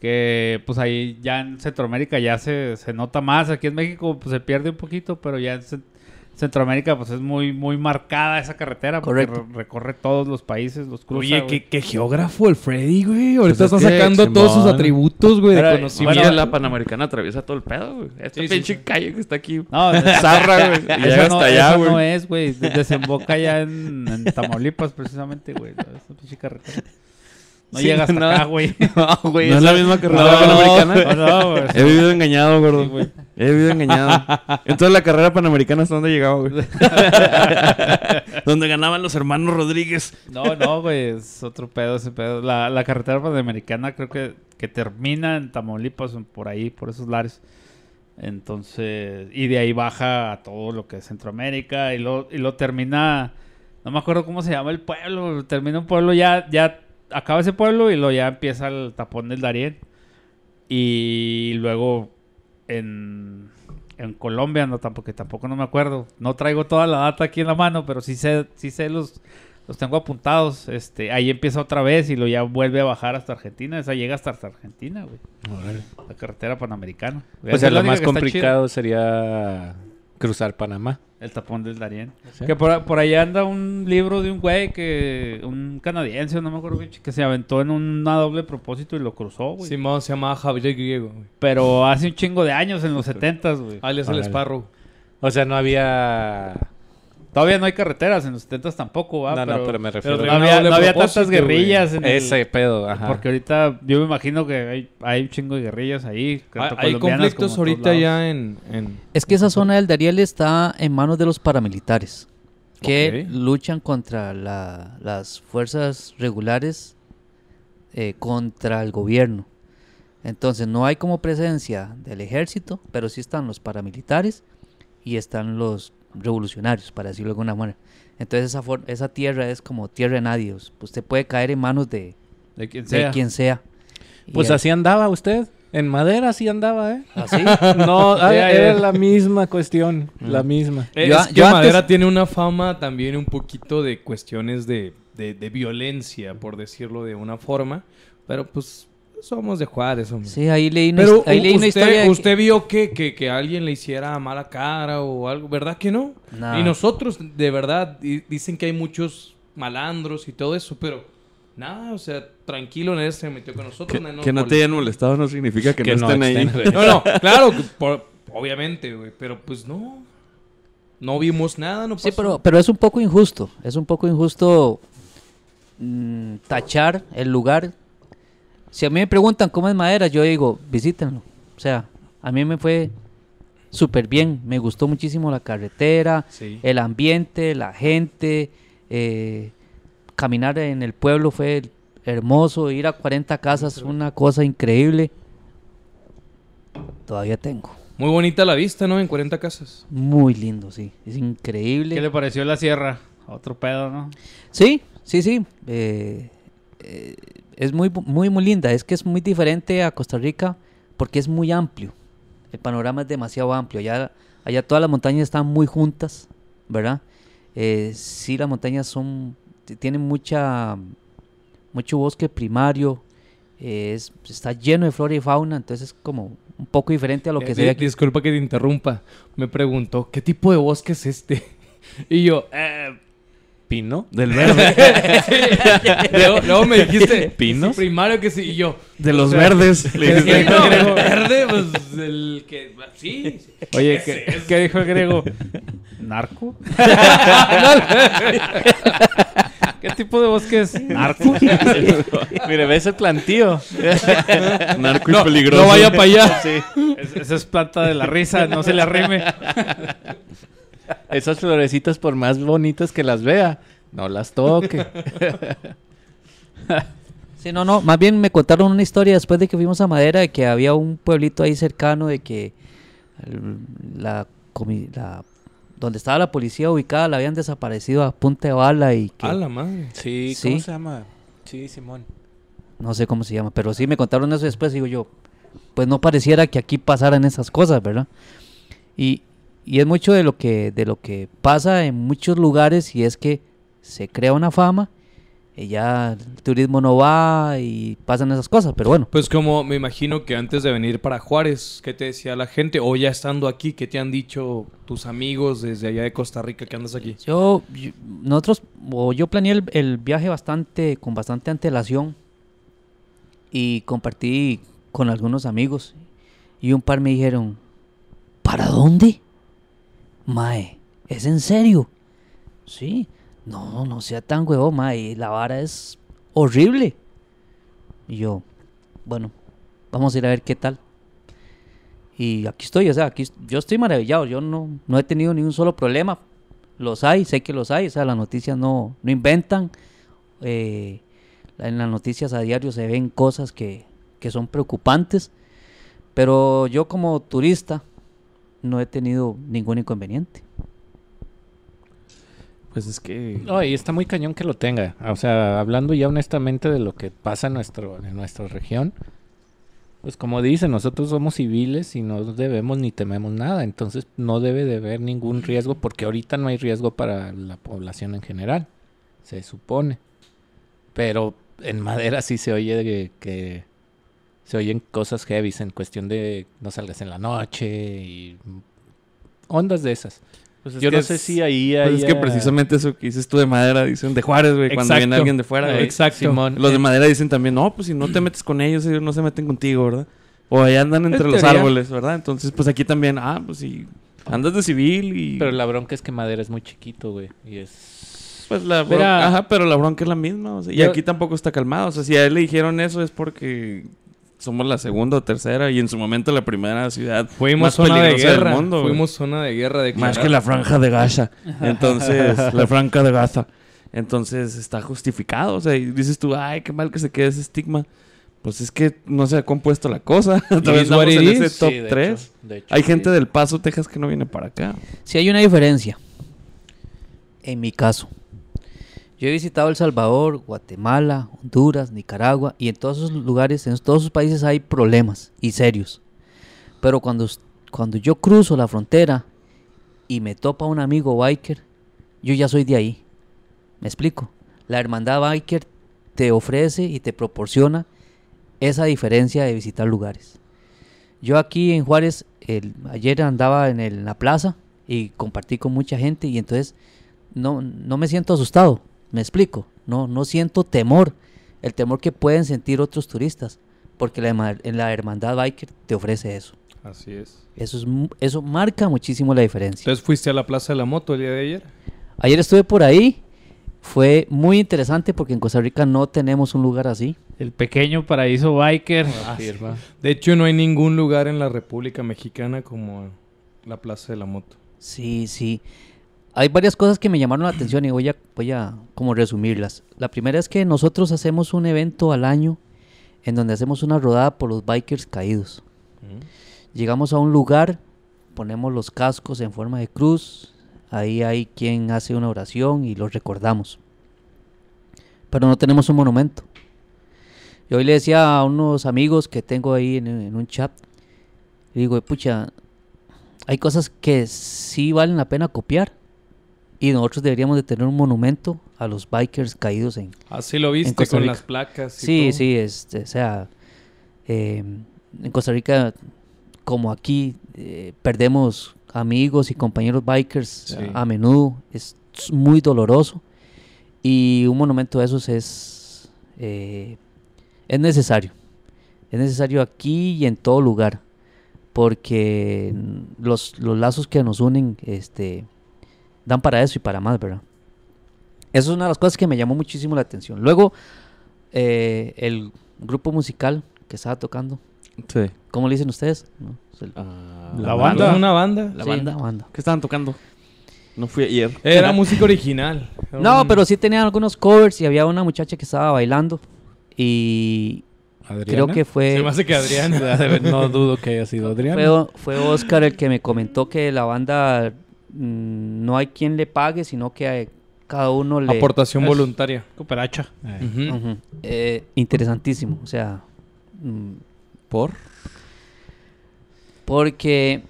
Que pues ahí ya en Centroamérica ya se, se nota más. Aquí en México pues se pierde un poquito, pero ya en Centroamérica pues es muy muy marcada esa carretera. Porque Correcto. re- recorre todos los países, los cruza. Oye, güey. qué, qué geógrafo el Freddy, güey. Ahorita Pues es está que, sacando todos sus Simón. atributos, güey, de Pero, conocimiento. Bueno, la Panamericana atraviesa todo el pedo, güey. Esta Sí, sí, pinche sí. calle que está aquí. No, Zarra, güey. Y Eso llega no, hasta allá, eso güey. no es, güey. De- Desemboca ya en, en Tamaulipas, precisamente, güey. Esa pinche carretera. No Sí, llega hasta no. acá, güey. No, güey. No es la misma carretera No, panamericana. No, no, güey. He vivido engañado, gordo. Sí, güey. He vivido engañado. Entonces la carrera panamericana hasta dónde llegaba, güey. Donde ganaban los hermanos Rodríguez. No, no, güey, es otro pedo ese pedo. La, la carretera panamericana creo que, que termina en Tamaulipas, por ahí, por esos lares. Entonces, y de ahí baja a todo lo que es Centroamérica y lo, y lo termina, no me acuerdo cómo se llama el pueblo, termina un pueblo ya, ya acaba ese pueblo y luego ya empieza el tapón del Darién. Y luego en, en Colombia, no tampoco, tampoco no me acuerdo. No traigo toda la data aquí en la mano, pero sí sé, sí sé los, los tengo apuntados. Este, ahí empieza otra vez y lo ya vuelve a bajar hasta Argentina. Esa llega hasta, hasta Argentina, güey. La carretera panamericana. O sea, lo más complicado sería cruzar Panamá. El tapón del Darién. Sí. Que por, por ahí anda un libro de un güey que, un canadiense, no me acuerdo qué, que se aventó en una doble propósito y lo cruzó, güey. Simón se llamaba Javier Griego, güey. Pero hace un chingo de años, en los 70 güey. Alias el Órale. Sparrow. O sea, no había... Todavía no hay carreteras, en los 70 tampoco, ¿va? no, no, pero me refiero pero no había, no había tantas guerrillas en el- ese pedo. Ajá. Porque ahorita yo me imagino que hay, hay un chingo de guerrillas ahí. Hay, tanto hay colombianas conflictos ahorita ya en, en- Es que esa zona del Dariel está en manos de los paramilitares que luchan contra la- las fuerzas regulares eh, contra el gobierno. Entonces no hay como presencia del ejército, pero sí están los paramilitares y están los revolucionarios, para decirlo de alguna manera. Entonces esa, for- esa tierra es como tierra de nadie. Usted puede caer en manos de, De quien de sea. quien sea. Y Pues así andaba usted. En madera así andaba, ¿eh? ¿Así? No, era la misma cuestión. La misma. Es Yo- que yo antes- Madera tiene una fama también un poquito de cuestiones de, de- de violencia, por decirlo de una forma. Pero pues somos de Juárez, hombre. Sí, ahí leí una, Pero his- ahí leí una usted, historia. que- usted vio que, que, que alguien le hiciera mala cara o algo, ¿verdad que no? No. Y nosotros, de verdad, di- dicen que hay muchos malandros y todo eso, pero nada, o sea, tranquilo, nadie se metió con nosotros. Que, nadie nos que no te hayan molestado no significa que, Que no no estén ahí. estén. No, no, claro, que por- obviamente, güey, pero pues no. No vimos nada, no pasó. Sí, pero, pero es un poco injusto. Es un poco injusto mm, tachar el lugar. Si a mí me preguntan cómo es madera, yo digo, visítenlo. O sea, a mí me fue súper bien. Me gustó muchísimo la carretera, Sí. el ambiente, la gente. eh, caminar en el pueblo fue hermoso. Ir a 40 casas, una cosa increíble. Todavía tengo. Muy bonita la vista, ¿no? En 40 casas. Muy lindo, sí. Es increíble. ¿Qué le pareció la sierra? Otro pedo, ¿no? Sí, sí, sí. eh, eh, es muy, muy, muy linda. Es que es muy diferente a Costa Rica porque es muy amplio. El panorama es demasiado amplio. Allá, allá todas las montañas están muy juntas, ¿verdad? Eh, sí, las montañas son, tienen mucha, mucho bosque primario. eh, es, está lleno de flora y fauna, entonces es como un poco diferente a lo que Eh, se ve aquí. Disculpa que te interrumpa. Me preguntó, ¿qué tipo de bosque es este? Y yo, eh, ¿Pino? Del verde. luego, luego me dijiste, ¿Pino? sí, primario que sí. Y yo, De los O sea, verdes. Le ¿qué dijiste. no, verde, pues el que, sí. Oye, ¿qué, ¿qué dijo el griego? ¿Narco? ¿Qué tipo de bosque es? ¿Narco? Mire, ves el plantío. Narco y No, peligroso. no vaya para allá. Es- esa es planta de la risa, no se le arrime. Esas florecitas, por más bonitas que las vea, no las toque. Sí, no, no, más bien me contaron una historia después de que fuimos a Madera de que había un pueblito ahí cercano de que la, donde estaba la policía ubicada la habían desaparecido a punta de bala y que A la madre. Sí, Sí. ¿cómo se llama? Sí, Simón. no sé cómo se llama, pero sí me contaron eso después, digo yo, pues no pareciera que aquí pasaran esas cosas, ¿verdad? Y, y es mucho de lo que de lo que pasa en muchos lugares y es que se crea una fama y ya el turismo no va y pasan esas cosas, pero bueno, Pues como me imagino que antes de venir para Juárez, ¿qué te decía la gente? O ya estando aquí, ¿qué te han dicho tus amigos desde allá de Costa Rica que andas aquí? yo, yo- nosotros o yo planeé el, el viaje bastante con bastante antelación y compartí con algunos amigos y un par me dijeron, ¿para dónde? Mae, ¿es en serio? Sí, no, no sea tan huevón, mae, la vara es horrible. Y yo, bueno, vamos a ir a ver qué tal. Y aquí estoy, o sea, aquí yo estoy maravillado, yo no, no he tenido ni un solo problema. Los hay, sé que los hay, o sea, las noticias no, no inventan. eh, en las noticias a diario se ven cosas que, que son preocupantes, pero yo como turista no he tenido ningún inconveniente. Pues es que... No, y está muy cañón que lo tenga. O sea, hablando ya honestamente de lo que pasa en, nuestro, en nuestra región, pues como dice, nosotros somos civiles y no debemos ni tememos nada. Entonces no debe de haber ningún riesgo porque ahorita no hay riesgo para la población en general, se supone. Pero en madera sí se oye de que se oyen cosas heavy en cuestión de no salgas en la noche y ondas de esas. pues es Yo no es- sé si ahí Pues hay... es que precisamente eso que dices tú de madera, dicen de Juárez, güey, cuando viene alguien de fuera, güey. Exacto. Simón, Los de madera dicen también, no, pues si no te metes con ellos, ellos no se meten contigo, ¿verdad? O ahí andan entre En los árboles, ¿verdad? Entonces, pues aquí también, ah, pues si andas de civil y... Pero la bronca es que Madera es muy chiquito, güey. Y es... Pues la Mira. bronca, ajá, pero la bronca es la misma, o sea, y Yo- aquí tampoco está calmado, o sea, si a él le dijeron eso es porque somos la segunda o tercera y en su momento la primera ciudad Fuimos más zona de peligrosa del guerra. mundo, güey. Fuimos zona de guerra de Más que la franja de Gaza. Entonces, la franja de Gaza. Entonces, está justificado. O sea, y dices tú, ay, qué mal que se quede ese estigma. Pues es que no se ha compuesto la cosa. Todavía estamos en ese top Sí, de 3. hecho, de hecho, Hay sí. gente del Paso, Texas, que no viene para acá. Si hay una diferencia, en mi caso, yo he visitado El Salvador, Guatemala, Honduras, Nicaragua y en todos esos lugares, en todos esos países hay problemas y serios. Pero cuando, cuando yo cruzo la frontera y me topa un amigo biker, yo ya soy de ahí. ¿Me explico? La hermandad biker te ofrece y te proporciona esa diferencia de visitar lugares. Yo aquí en Juárez, el- ayer andaba en, en la plaza y compartí con mucha gente y entonces no, no me siento asustado, me explico, no, no siento temor, el temor que pueden sentir otros turistas, porque la, la hermandad biker te ofrece eso. Así es. Eso, es, eso marca muchísimo la diferencia. Entonces fuiste a la Plaza de la Moto el día de ayer. Ayer estuve por ahí, fue muy interesante porque en Costa Rica no tenemos un lugar así. El pequeño paraíso biker. De hecho, no hay ningún lugar en la República Mexicana como la Plaza de la Moto. Sí, sí. Hay varias cosas que me llamaron la atención y voy a, voy a como resumirlas. La primera es que nosotros hacemos un evento al año en donde hacemos una rodada por los bikers caídos. Llegamos a un lugar, ponemos los cascos en forma de cruz, ahí hay quien hace una oración y los recordamos. Pero no tenemos un monumento. Yo hoy le decía a unos amigos que tengo ahí en, en un chat, le digo, pucha, hay cosas que sí valen la pena copiar y nosotros deberíamos de tener un monumento a los bikers caídos en, Así lo viste Costa con Rica. las placas. y Sí, todo. sí, este, o sea, eh, en Costa Rica, como aquí, eh, perdemos amigos y compañeros bikers Sí. a, menudo, es muy doloroso y un monumento de esos es, eh, es necesario, es necesario aquí y en todo lugar, porque los, los lazos que nos unen, este, dan para eso y para más, ¿verdad? Eso es una de las cosas que me llamó muchísimo la atención. Luego, eh, el grupo musical que estaba tocando. Sí. ¿Cómo le dicen ustedes? No, el- La banda. Una banda. La sí, banda. banda. ¿Qué estaban tocando? No fui ayer. Era música original. Era No, un- pero sí tenían algunos covers y había una muchacha que estaba bailando. Y ¿Adriana? creo que fue, Se me hace que Adrián. no dudo que haya sido Adriana. fue, fue Oscar el que me comentó que la banda no hay quien le pague, sino que hay- cada uno le... Aportación es- voluntaria. Cooperacha. Eh. Eh, interesantísimo, o sea, mm, ¿Por? porque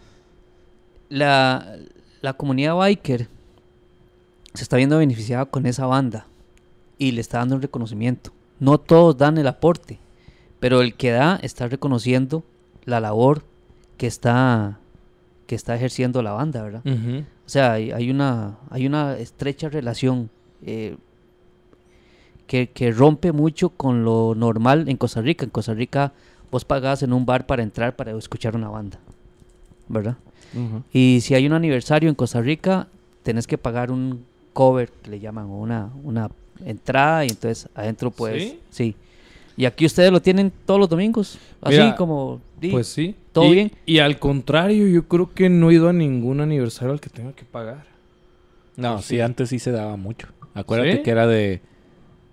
la, la comunidad biker se está viendo beneficiada con esa banda y le está dando un reconocimiento. No todos dan el aporte, pero el que da está reconociendo la labor que está, que está ejerciendo la banda, ¿verdad? O sea, hay, hay una, hay una estrecha relación eh, que, que rompe mucho con lo normal en Costa Rica. En Costa Rica vos pagás en un bar para entrar para escuchar una banda, ¿verdad? Y si hay un aniversario en Costa Rica, tenés que pagar un cover, que le llaman, o una, una entrada, y entonces adentro pues... ¿Sí? ¿Sí? Y aquí ustedes lo tienen todos los domingos, así Mira, como... di, Pues sí. ¿Todo Y- bien? Y al contrario, yo creo que no he ido a ningún aniversario al que tenga que pagar. No, sí, antes sí se daba mucho. Acuérdate ¿Sí? que era de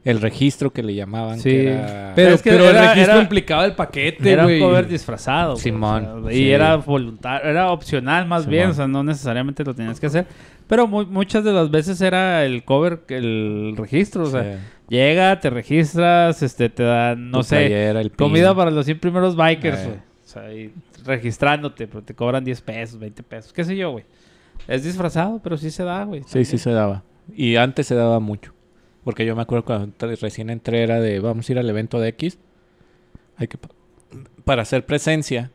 el registro que le llamaban. Sí. que era- Pero, Es que pero era- el registro era- implicaba el paquete, Era un cover disfrazado. Simón, o sea, sí. Y era voluntario, era opcional más bien, o sea, no necesariamente lo tenías que hacer. Pero mu- muchas de las veces era el cover, el registro, o sea, Sí. llega, te registras, este, te dan, no Tu sé, playera, el pin. comida para los 100 primeros bikers, Eh. Sea, registrándote, pero te cobran 10 pesos, 20 pesos, qué sé yo, güey. Es disfrazado, pero sí se da, güey. Sí, sí se daba. Y antes se daba mucho. Porque yo me acuerdo cuando recién entré era de vamos a ir al evento de X. Hay que pa- para hacer presencia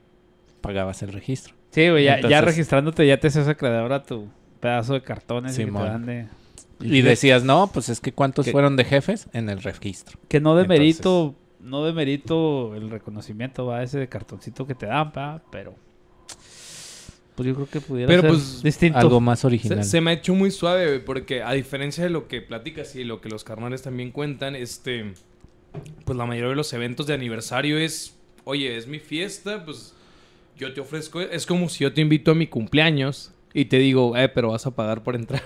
pagabas el registro. Sí, güey, ya, ya registrándote ya te haces acreedor a tu pedazo de cartones y que te Simón. dan de... Y decías, "No, pues es que cuántos fueron de jefes en el registro." Que no Entonces- demerito, no demerito el reconocimiento, va, ese de cartoncito que te dan, pa, pero pues yo creo que pudiera Pero, ser pues, distinto. Algo más Se, original. se me ha hecho muy suave, porque a diferencia de lo que platicas y lo que los carnales también cuentan, este, pues la mayoría de los eventos de aniversario es, oye, es mi fiesta, pues yo te ofrezco, es como si yo te invito a mi cumpleaños y te digo, eh, pero vas a pagar por entrar.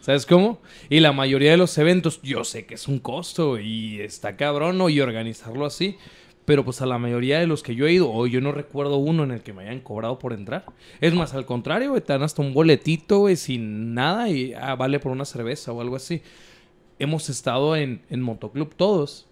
¿Sabes cómo? Y la mayoría de los eventos, yo sé que es un costo y está cabrón, ¿no? Y organizarlo así. Pero pues a la mayoría de los que yo he ido, o yo no recuerdo uno en el que me hayan cobrado por entrar. Es más, al contrario, güey, te dan hasta un boletito, güey, sin nada y ah, vale por una cerveza o algo así. Hemos estado en, en motoclub todos.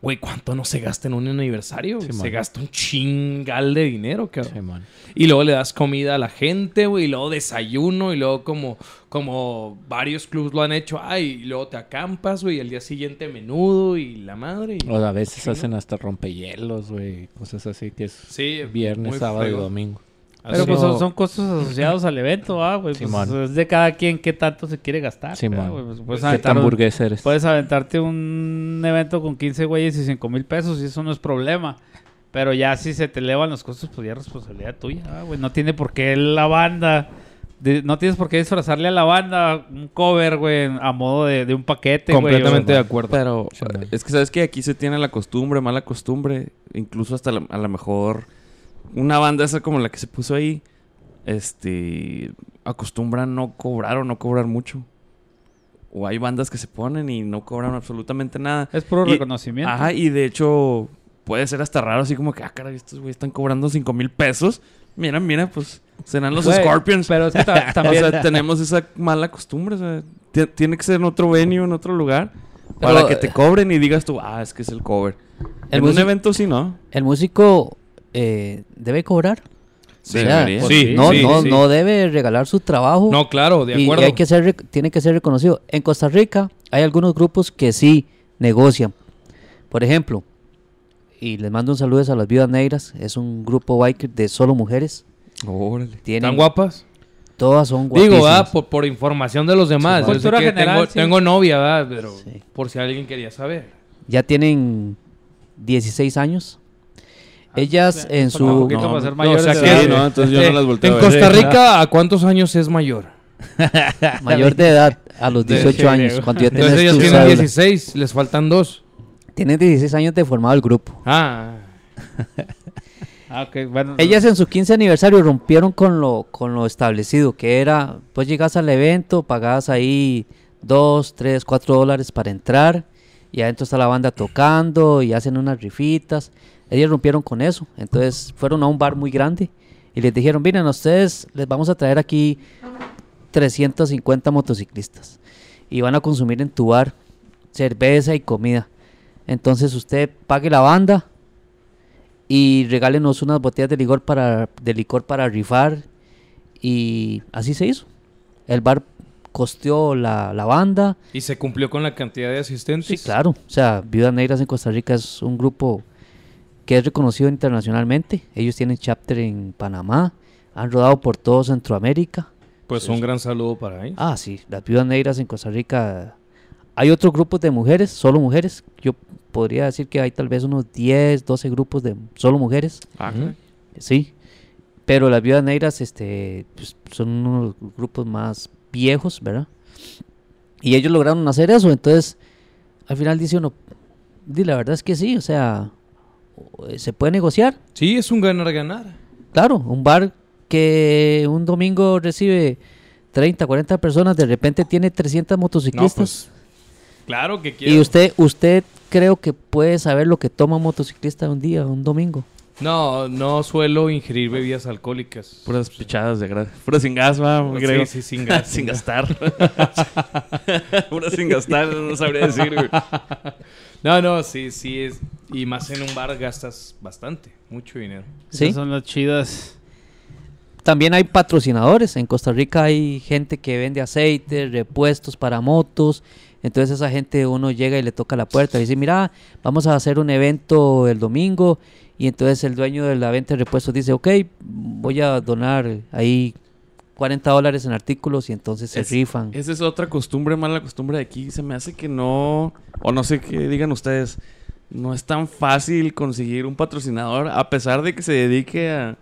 Güey, ¿cuánto no se gasta en un aniversario? se gasta un chingal de dinero, cabrón. Y luego le das comida a la gente, güey, y luego desayuno, y luego como, como varios clubs lo han hecho, ay, y luego te acampas, güey, y al día siguiente menudo y la madre. y- O a veces hacen hasta rompehielos, güey, cosas así que es Sí, viernes, sábado y domingo. Pero pues son, son costos asociados al evento, ah, güey. Pues, es de cada quien qué tanto se quiere gastar. Simón. ¿verdad, güey? Pues, puedes, ¿Qué tan eres? puedes aventarte un evento con 15 güeyes y 5 mil pesos y eso no es problema. Pero ya si se te elevan los costos, pues ya es responsabilidad tuya, ah, güey. No tiene por qué la banda... de- no tienes por qué disfrazarle a la banda un cover, güey, a modo de, de un paquete, Completamente de acuerdo. Pero es que sabes que aquí se tiene la costumbre, mala costumbre, incluso hasta la- a lo mejor una banda esa como la que se puso ahí, este, acostumbra no cobrar o no cobrar mucho. O hay bandas que se ponen y no cobran absolutamente nada. Es puro Y- reconocimiento. Ajá, y de hecho puede ser hasta raro, así como que, ah, caray, estos güeyes están cobrando 5 mil pesos. Mira, mira, pues serán los Güey, Scorpions. Pero es que ta- O también... sea, tenemos esa mala costumbre. o sea, ti- tiene que ser en otro venue, en otro lugar. Pero, para que te eh, cobren y digas tú, ah, es que es el cover. El en un evento sí, ¿no? ¿El músico eh, debe cobrar? Sí, O sea, debería. pues Sí, no, sí, no, sí. no debe regalar su trabajo. No, claro, de y acuerdo. hay que ser, tiene que ser reconocido. En Costa Rica hay algunos grupos que sí negocian. Por ejemplo, y les mando un saludo a las Viudas Negras, es un grupo biker de solo mujeres. Órale. Tienen, ¿Están guapas? Todas son Digo, guapísimas. ¿verdad? Por, por información de los demás. Sí, cultura general, tengo, sí. tengo novia, ¿verdad? Pero Sí. por si alguien quería saber. Ya tienen 16 años. Ah, Ellas en su... poquito no, para ser no, mayores o sea de que- edad. Sí, no, entonces yo Eh, no las volteo En. Costa Rica, ¿a cuántos años es mayor? mayor de edad, a los De- 18 años, cuando ya Entonces tienes ellas tu tienen cédula. 16, les faltan dos. Tienen 16 años de formado el grupo. Ah, Ah, ok, bueno. Ellas en su 15 aniversario rompieron con lo, con lo establecido, que era, pues llegas al evento, pagabas ahí 2, 3, 4 dólares para entrar, y adentro está la banda tocando y hacen unas rifitas. Ellas rompieron con eso, entonces fueron a un bar muy grande y les dijeron, miren, a ustedes les vamos a traer aquí 350 motociclistas y van a consumir en tu bar cerveza y comida. Entonces usted pague la banda y regálenos unas botellas de licor para, de licor para rifar y así se hizo. El bar costeó la, la banda. ¿Y se cumplió con la cantidad de asistentes? Sí, claro. O sea, Viudas Negras en Costa Rica es un grupo que es reconocido internacionalmente. Ellos tienen chapter en Panamá, han rodado por todo Centroamérica. Pues un gran saludo para ellos. Ah, sí, las Viudas Negras en Costa Rica. Hay otros grupos de mujeres, solo mujeres. Yo podría decir que hay tal vez unos 10, 12 grupos de solo mujeres. Ah, Ujú. Sí. Pero las Viudas Negras este, pues, son unos grupos más viejos, ¿verdad? Y ellos lograron hacer eso. Entonces, al final dice uno, di, la verdad es que sí, o sea, se puede negociar. Sí, es un ganar-ganar. Claro, un bar que un domingo recibe 30, 40 personas, de repente tiene 300 No, motociclistas. pues, claro que quiero. y usted, usted creo que puede saber lo que toma un motociclista un día, un domingo. No, no suelo ingerir bebidas alcohólicas. Puras pichadas de grasa. Puras sin gas, va, Sí, creo. sí, sin gas. sin gastar. Puras sin gastar, no sabría decir, güey. No, no, sí, sí es. Y más en un bar gastas bastante, mucho dinero. Sí. Esas son las chidas. También hay patrocinadores. En Costa Rica hay gente que vende aceite, repuestos para motos. Entonces esa gente uno llega y le toca la puerta y dice, mira, vamos a hacer un evento el domingo. Y entonces el dueño de la venta de repuestos dice, ok, voy a donar ahí 40 dólares en artículos y entonces se Es- rifan. Esa es otra costumbre, mala costumbre de aquí. Se me hace que no, o no sé qué digan ustedes, no es tan fácil conseguir un patrocinador a pesar de que se dedique a,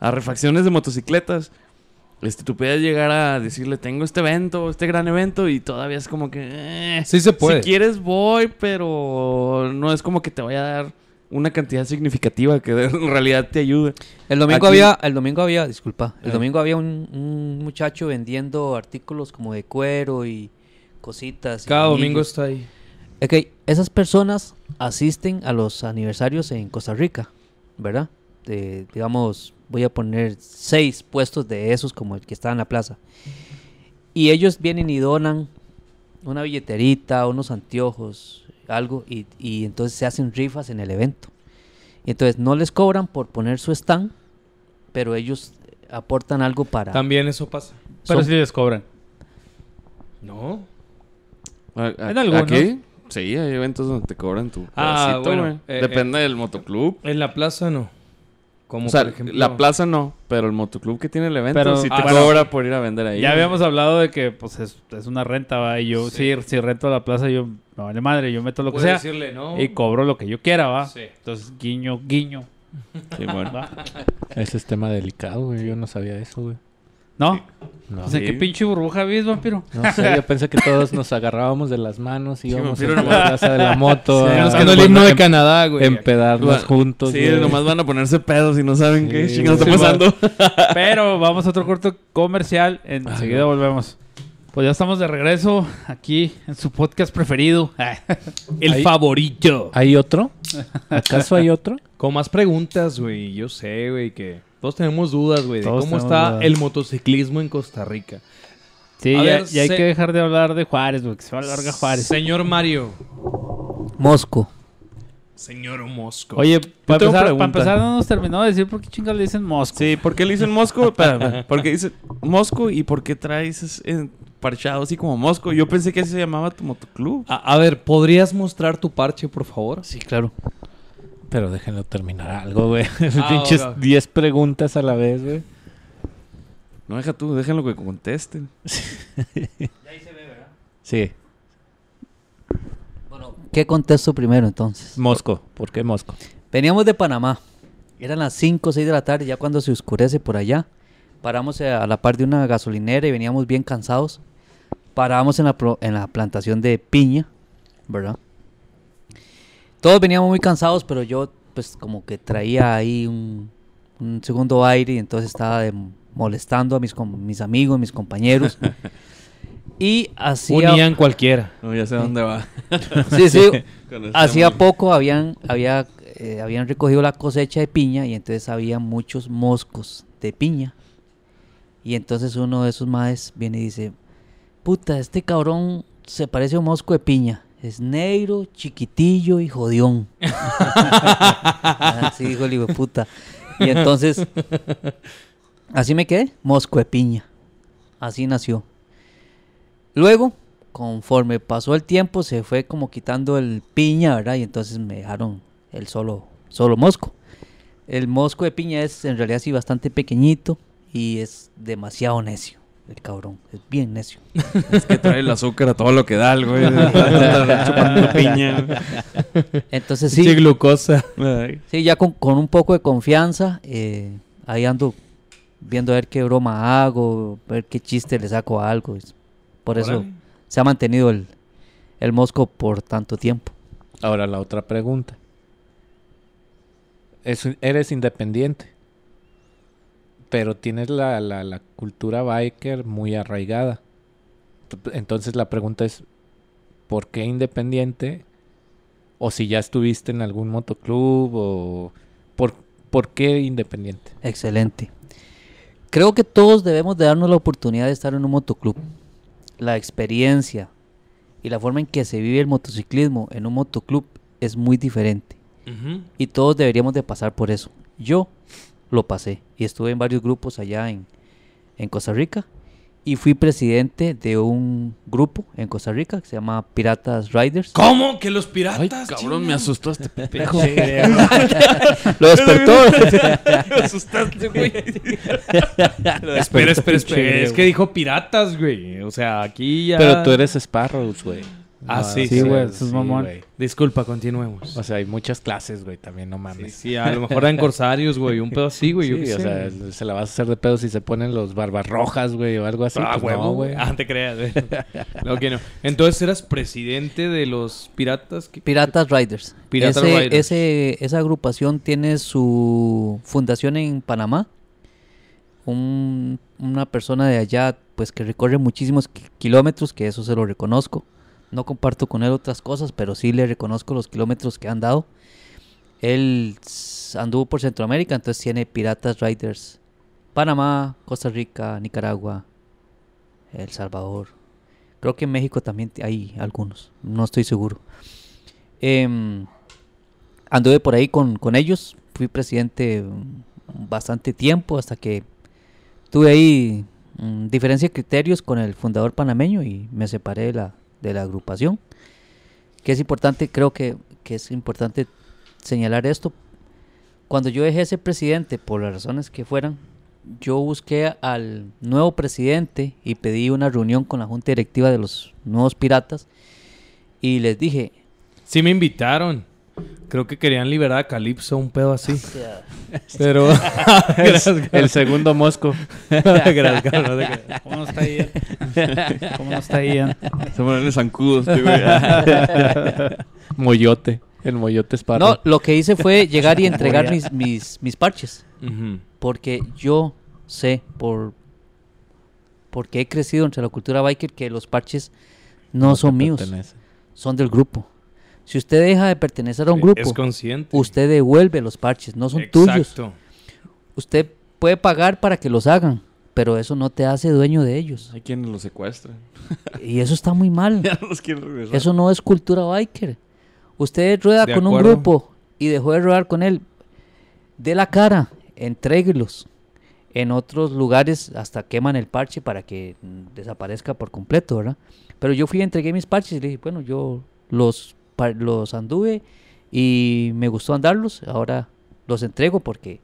a refacciones de motocicletas. Este, tú puedes llegar a decirle, tengo este evento, este gran evento, y todavía es como que... eh, Sí se puede. Si quieres voy, pero no es como que te vaya a dar una cantidad significativa que en realidad te ayude. El domingo Aquí- había, el domingo había, disculpa, el Eh. domingo había un, un muchacho vendiendo artículos como de cuero y cositas. y Cada domingo está ahí. Ok, esas personas asisten a los aniversarios en Costa Rica, ¿verdad? De, digamos, voy a poner seis puestos de esos como el que está en la plaza. Y ellos vienen y donan una billeterita, unos anteojos, algo, y, y entonces se hacen rifas en el evento. Y entonces no les cobran por poner su stand, pero ellos aportan algo para... También eso pasa. Pero sí les cobran. No. ¿A- a- En algunos. ¿Aquí? Sí, hay eventos donde te cobran tu Ah, pedacito, bueno, eh, Depende del motoclub. En la plaza no. Como o sea, por ejemplo. la plaza no, pero el motoclub que tiene el evento Pero- sí te Ah, bueno. cobra por ir a vender ahí. Ya habíamos hablado de que pues es, es una renta, va. Y yo, Sí. si, si rento la plaza, yo me vale madre, yo meto lo que sea. decirle, no. Y cobro lo que yo quiera, va. Sí. Entonces, guiño, guiño. Sí, bueno. ¿va? Ese es tema delicado, güey. Yo no sabía eso, güey. ¿No? No. Pues, ¿en qué Sí. pinche burbuja vives, vampiro? No sé, yo pensé que todos nos agarrábamos de las manos y íbamos vampiro a la plaza de la moto. Sí, a- nos quedó el himno de Canadá, güey. Empedarnos juntos. Sí, güey. nomás van a ponerse pedos y no saben qué Sí, chingados está pasando. Pero vamos a otro corto comercial. Enseguida volvemos. Pues ya estamos de regreso aquí en su podcast preferido. El favorito. ¿Hay otro? ¿Acaso hay otro? Con más preguntas, güey. Yo sé, güey, que todos tenemos dudas, güey, de Todos cómo está dudas. el motociclismo en Costa Rica. Sí, ya, ver, ya hay se- que dejar de hablar de Juárez, porque se va a larga Juárez. Señor Mario. Mosco. Señor Mosco. Oye, para empezar, para empezar no nos terminó de decir por qué chingados le dicen Mosco. Sí, ¿por qué le dicen Mosco? ¿Por qué dice Mosco y por qué traes es- parchado así como Mosco? Yo pensé que así se llamaba tu motoclub. A, a ver, ¿podrías mostrar tu parche, por favor? Sí, claro. Pero déjenlo terminar algo, güey. Ah, Pinches ok. 10 preguntas a la vez, güey. No, deja tú, déjenlo que contesten. Sí. Bueno, ¿qué contesto primero entonces? Mosco. ¿Por qué Mosco? Veníamos de Panamá. Eran las 5 o 6 de la tarde, ya cuando se oscurece por allá. Paramos a la par de una gasolinera y veníamos bien cansados. Paramos en la, pro- en la plantación de piña, ¿verdad? Todos veníamos muy cansados, pero yo pues como que traía ahí un, un segundo aire y entonces estaba de- molestando a mis, com- mis amigos, mis compañeros. y hacía... Unían cualquiera. No, ya sé dónde va. Sí, sí, Con Hacía poco habían, había, eh, habían recogido la cosecha de piña y entonces había muchos moscos de piña. Y entonces uno de esos maes viene y dice, puta, este cabrón se parece a un mosco de piña. Es negro, chiquitillo y jodión. Así dijo el hijo de puta. Y entonces, así me quedé, mosco de piña. Así nació. Luego, conforme pasó el tiempo, se fue como quitando el piña, ¿verdad? Y entonces me dejaron el solo, solo mosco. El mosco de piña es en realidad sí bastante pequeñito y es demasiado necio. El cabrón, es bien necio. Es que trae el azúcar a todo lo que da el güey. Chupando piña. Entonces Sí, sí, glucosa. Sí ya con, con un poco de confianza, eh, ahí ando viendo a ver qué broma hago, ver qué chiste le saco a algo. Por eso se ha mantenido el, el mosco por tanto tiempo. Ahora la otra pregunta. Es- eres independiente, pero tienes la, la- la cultura biker muy arraigada. Entonces la pregunta es, ¿por qué independiente? O si ya estuviste en algún motoclub o... ¿Por, por qué independiente? Excelente. Creo que todos debemos de darnos la oportunidad de estar en un motoclub. La experiencia y la forma en que se vive el motociclismo en un motoclub es muy diferente. Y todos deberíamos de pasar por eso. Yo lo pasé y estuve en varios grupos allá en, en Costa Rica y fui presidente de un grupo en Costa Rica que se llama Piratas Riders. ¿Cómo? ¿Que los Ay, piratas? cabrón, me asustó este pendejo. Lo despertó. me asustaste, güey. Espera, espera, espera. Es que dijo piratas, güey. O sea, aquí ya. Pero tú eres Sparrows, güey. Ah, sí, sí, güey, mamón. güey. Disculpa, continuemos. O sea, hay muchas clases, güey, también, no Sí, mames. sí, a lo mejor eran corsarios, güey. Un pedo así, güey. Sí, o sé. sea, se la vas a hacer de pedo si se ponen los barbas rojas, güey, o algo así. ah, pues huevo, no, güey. Ah, te creas, güey. no, que no. Entonces eras presidente de los piratas. ¿Qué- Piratas Riders. Piratas Ese- Riders. ese- esa agrupación tiene su fundación en Panamá. Un- una persona de allá, pues que recorre muchísimos ki- kilómetros, que eso se lo reconozco. No comparto con él otras cosas, pero sí le reconozco los kilómetros que han dado. Él anduvo por Centroamérica, entonces tiene Piratas Riders. Panamá, Costa Rica, Nicaragua, El Salvador. Creo que en México también hay algunos, no estoy seguro. Em, anduve por ahí con, con ellos, fui presidente mm, bastante tiempo hasta que tuve ahí mm, diferencia de criterios con el fundador panameño y me separé de la, de la agrupación. Que es importante, creo que, que es importante señalar esto. Cuando yo dejé ese presidente, por las razones que fueran, yo busqué al nuevo presidente y pedí una reunión con la junta directiva de los nuevos piratas y les dije, Sí me invitaron. Creo que querían liberar a Calypso, un pedo así. Pero... El segundo mosco. Gracias, cabrón, no te creas. ¿Cómo no está Ian? ¿Cómo no está Ian? Se ponen zancudos, güey. Moyote. El moyote Sparrow. No, lo que hice fue llegar y entregar mis, mis, mis parches. Ujú. Porque yo sé, por porque he crecido entre la cultura biker, que los parches no, son míos, pertenece. son del grupo. Si usted deja de pertenecer a un grupo, Es consciente. usted devuelve los parches, no son tuyos. Exacto. Usted puede pagar para que los hagan, pero eso no te hace dueño de ellos. Hay quienes los secuestran. Y eso está muy mal. Ya no los quieren regresar. Eso no es cultura biker. Usted rueda De con un grupo y dejó de rodar con él. De la cara, entréguelos. En otros lugares hasta queman el parche para que desaparezca por completo, ¿verdad? Pero yo fui y entregué mis parches y le dije, bueno, yo los, los anduve y me gustó andarlos, ahora los entrego porque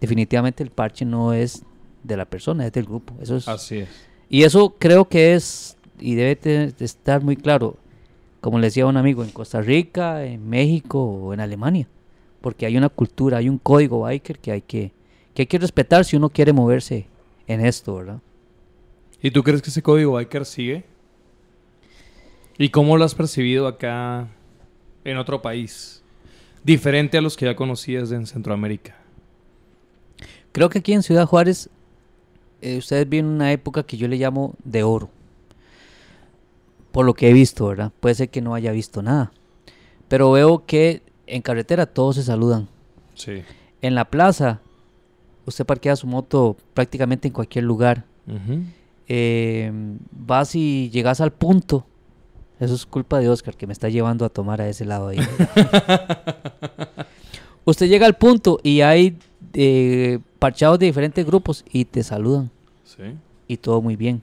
definitivamente el parche no es de la persona, es del grupo. Eso es, Así es. y eso creo que es, y debe te- de estar muy claro, como le decía un amigo, en Costa Rica, en México o en Alemania. Porque hay una cultura, hay un código biker que hay que, que hay que respetar si uno quiere moverse en esto, ¿verdad? ¿Y tú crees que ese código biker sigue? ¿Y cómo lo has percibido acá en otro país? Diferente a los que ya conocías en Centroamérica. Creo que aquí en Ciudad Juárez, eh, ustedes viven una época que yo le llamo de oro. Por lo que he visto, ¿verdad? Puede ser que no haya visto nada. Pero veo que en carretera todos se saludan. Sí. En la plaza, usted parquea su moto prácticamente en cualquier lugar eh, vas y llegas al punto. Eso es culpa de Oscar que me está llevando a tomar a ese lado ahí. Usted llega al punto y hay eh, parchados de diferentes grupos y te saludan Sí. y todo muy bien.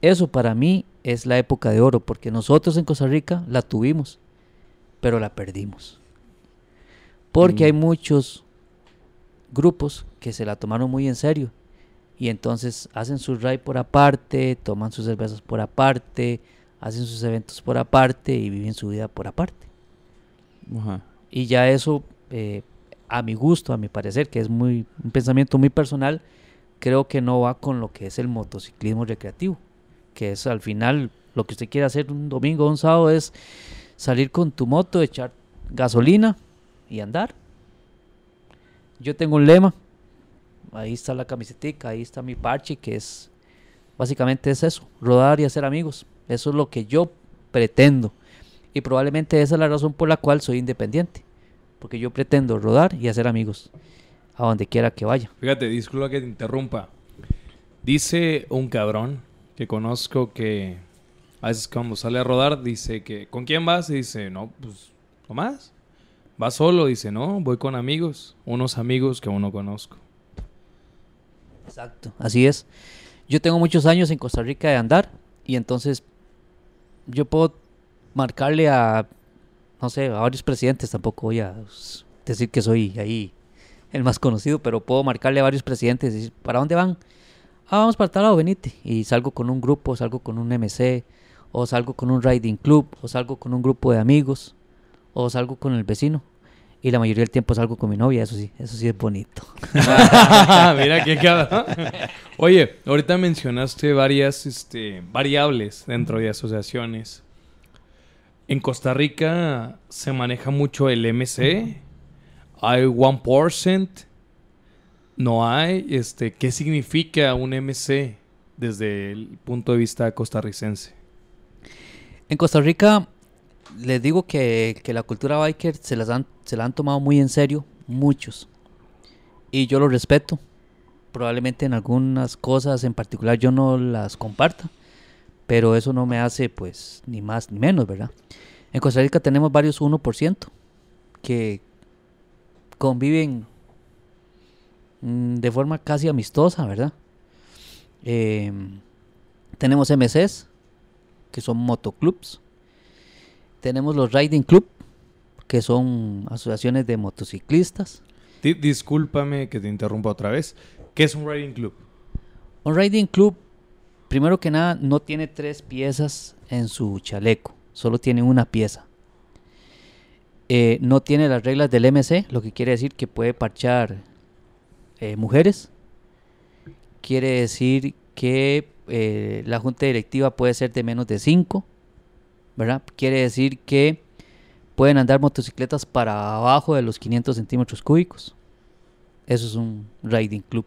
Eso para mí es la época de oro porque nosotros en Costa Rica la tuvimos, pero la perdimos. Porque Mm. hay muchos grupos que se la tomaron muy en serio y entonces hacen su raid por aparte, toman sus cervezas por aparte, hacen sus eventos por aparte y viven su vida por aparte. Ajá. Y ya eso, eh, a mi gusto, a mi parecer, que es muy un pensamiento muy personal, creo que no va con lo que es el motociclismo recreativo. Que es al final lo que usted quiere hacer un domingo o un sábado es salir con tu moto, echar gasolina y andar. Yo tengo un lema. Ahí está la camisetica, ahí está mi parche, que es básicamente es eso, rodar y hacer amigos. Eso es lo que yo pretendo. Y probablemente esa es la razón por la cual soy independiente. Porque yo pretendo rodar y hacer amigos a donde quiera que vaya. Fíjate, disculpa que te interrumpa. Dice un cabrón que conozco que a veces cuando sale a rodar dice que ¿con quién vas? Y dice, no, pues, ¿no más? ¿Va solo? Dice, no, voy con amigos. Unos amigos que aún no conozco. Exacto. Así es. Yo tengo muchos años en Costa Rica de andar y entonces yo puedo marcarle a, no sé, a varios presidentes. Tampoco voy a decir que soy ahí el más conocido, pero puedo marcarle a varios presidentes y decir, ¿para dónde van? Ah, vamos para tal lado, venite. Y salgo con un grupo, salgo con un MC, o salgo con un riding club, o salgo con un grupo de amigos, o salgo con el vecino. Y la mayoría del tiempo salgo con mi novia, eso sí, eso sí es bonito. Mira qué cabrón. Oye, ahorita mencionaste varias este, variables dentro de asociaciones. En Costa Rica se maneja mucho el MC. Hay 1%. No hay. Este, ¿Qué significa un MC desde el punto de vista costarricense? En Costa Rica, les digo que, que la cultura biker se, las han, se la han tomado muy en serio, muchos. Y yo lo respeto. Probablemente en algunas cosas en particular yo no las comparta. Pero eso no me hace pues ni más ni menos, ¿verdad? En Costa Rica tenemos varios 1% que conviven mm, de forma casi amistosa, ¿verdad? Em, tenemos MCs, que son motoclubs. Tenemos los Riding Club, que son asociaciones de motociclistas. Di- discúlpame que te interrumpa otra vez. ¿Qué es un riding club? Un Riding Club, primero que nada, no tiene tres piezas en su chaleco, solo tiene una pieza. Eh, no tiene las reglas del MC, lo que quiere decir que puede parchar eh, mujeres. Quiere decir que eh, la junta directiva puede ser de menos de 5, ¿verdad? Quiere decir que pueden andar motocicletas para abajo de los 500 centímetros cúbicos. Eso es un riding club.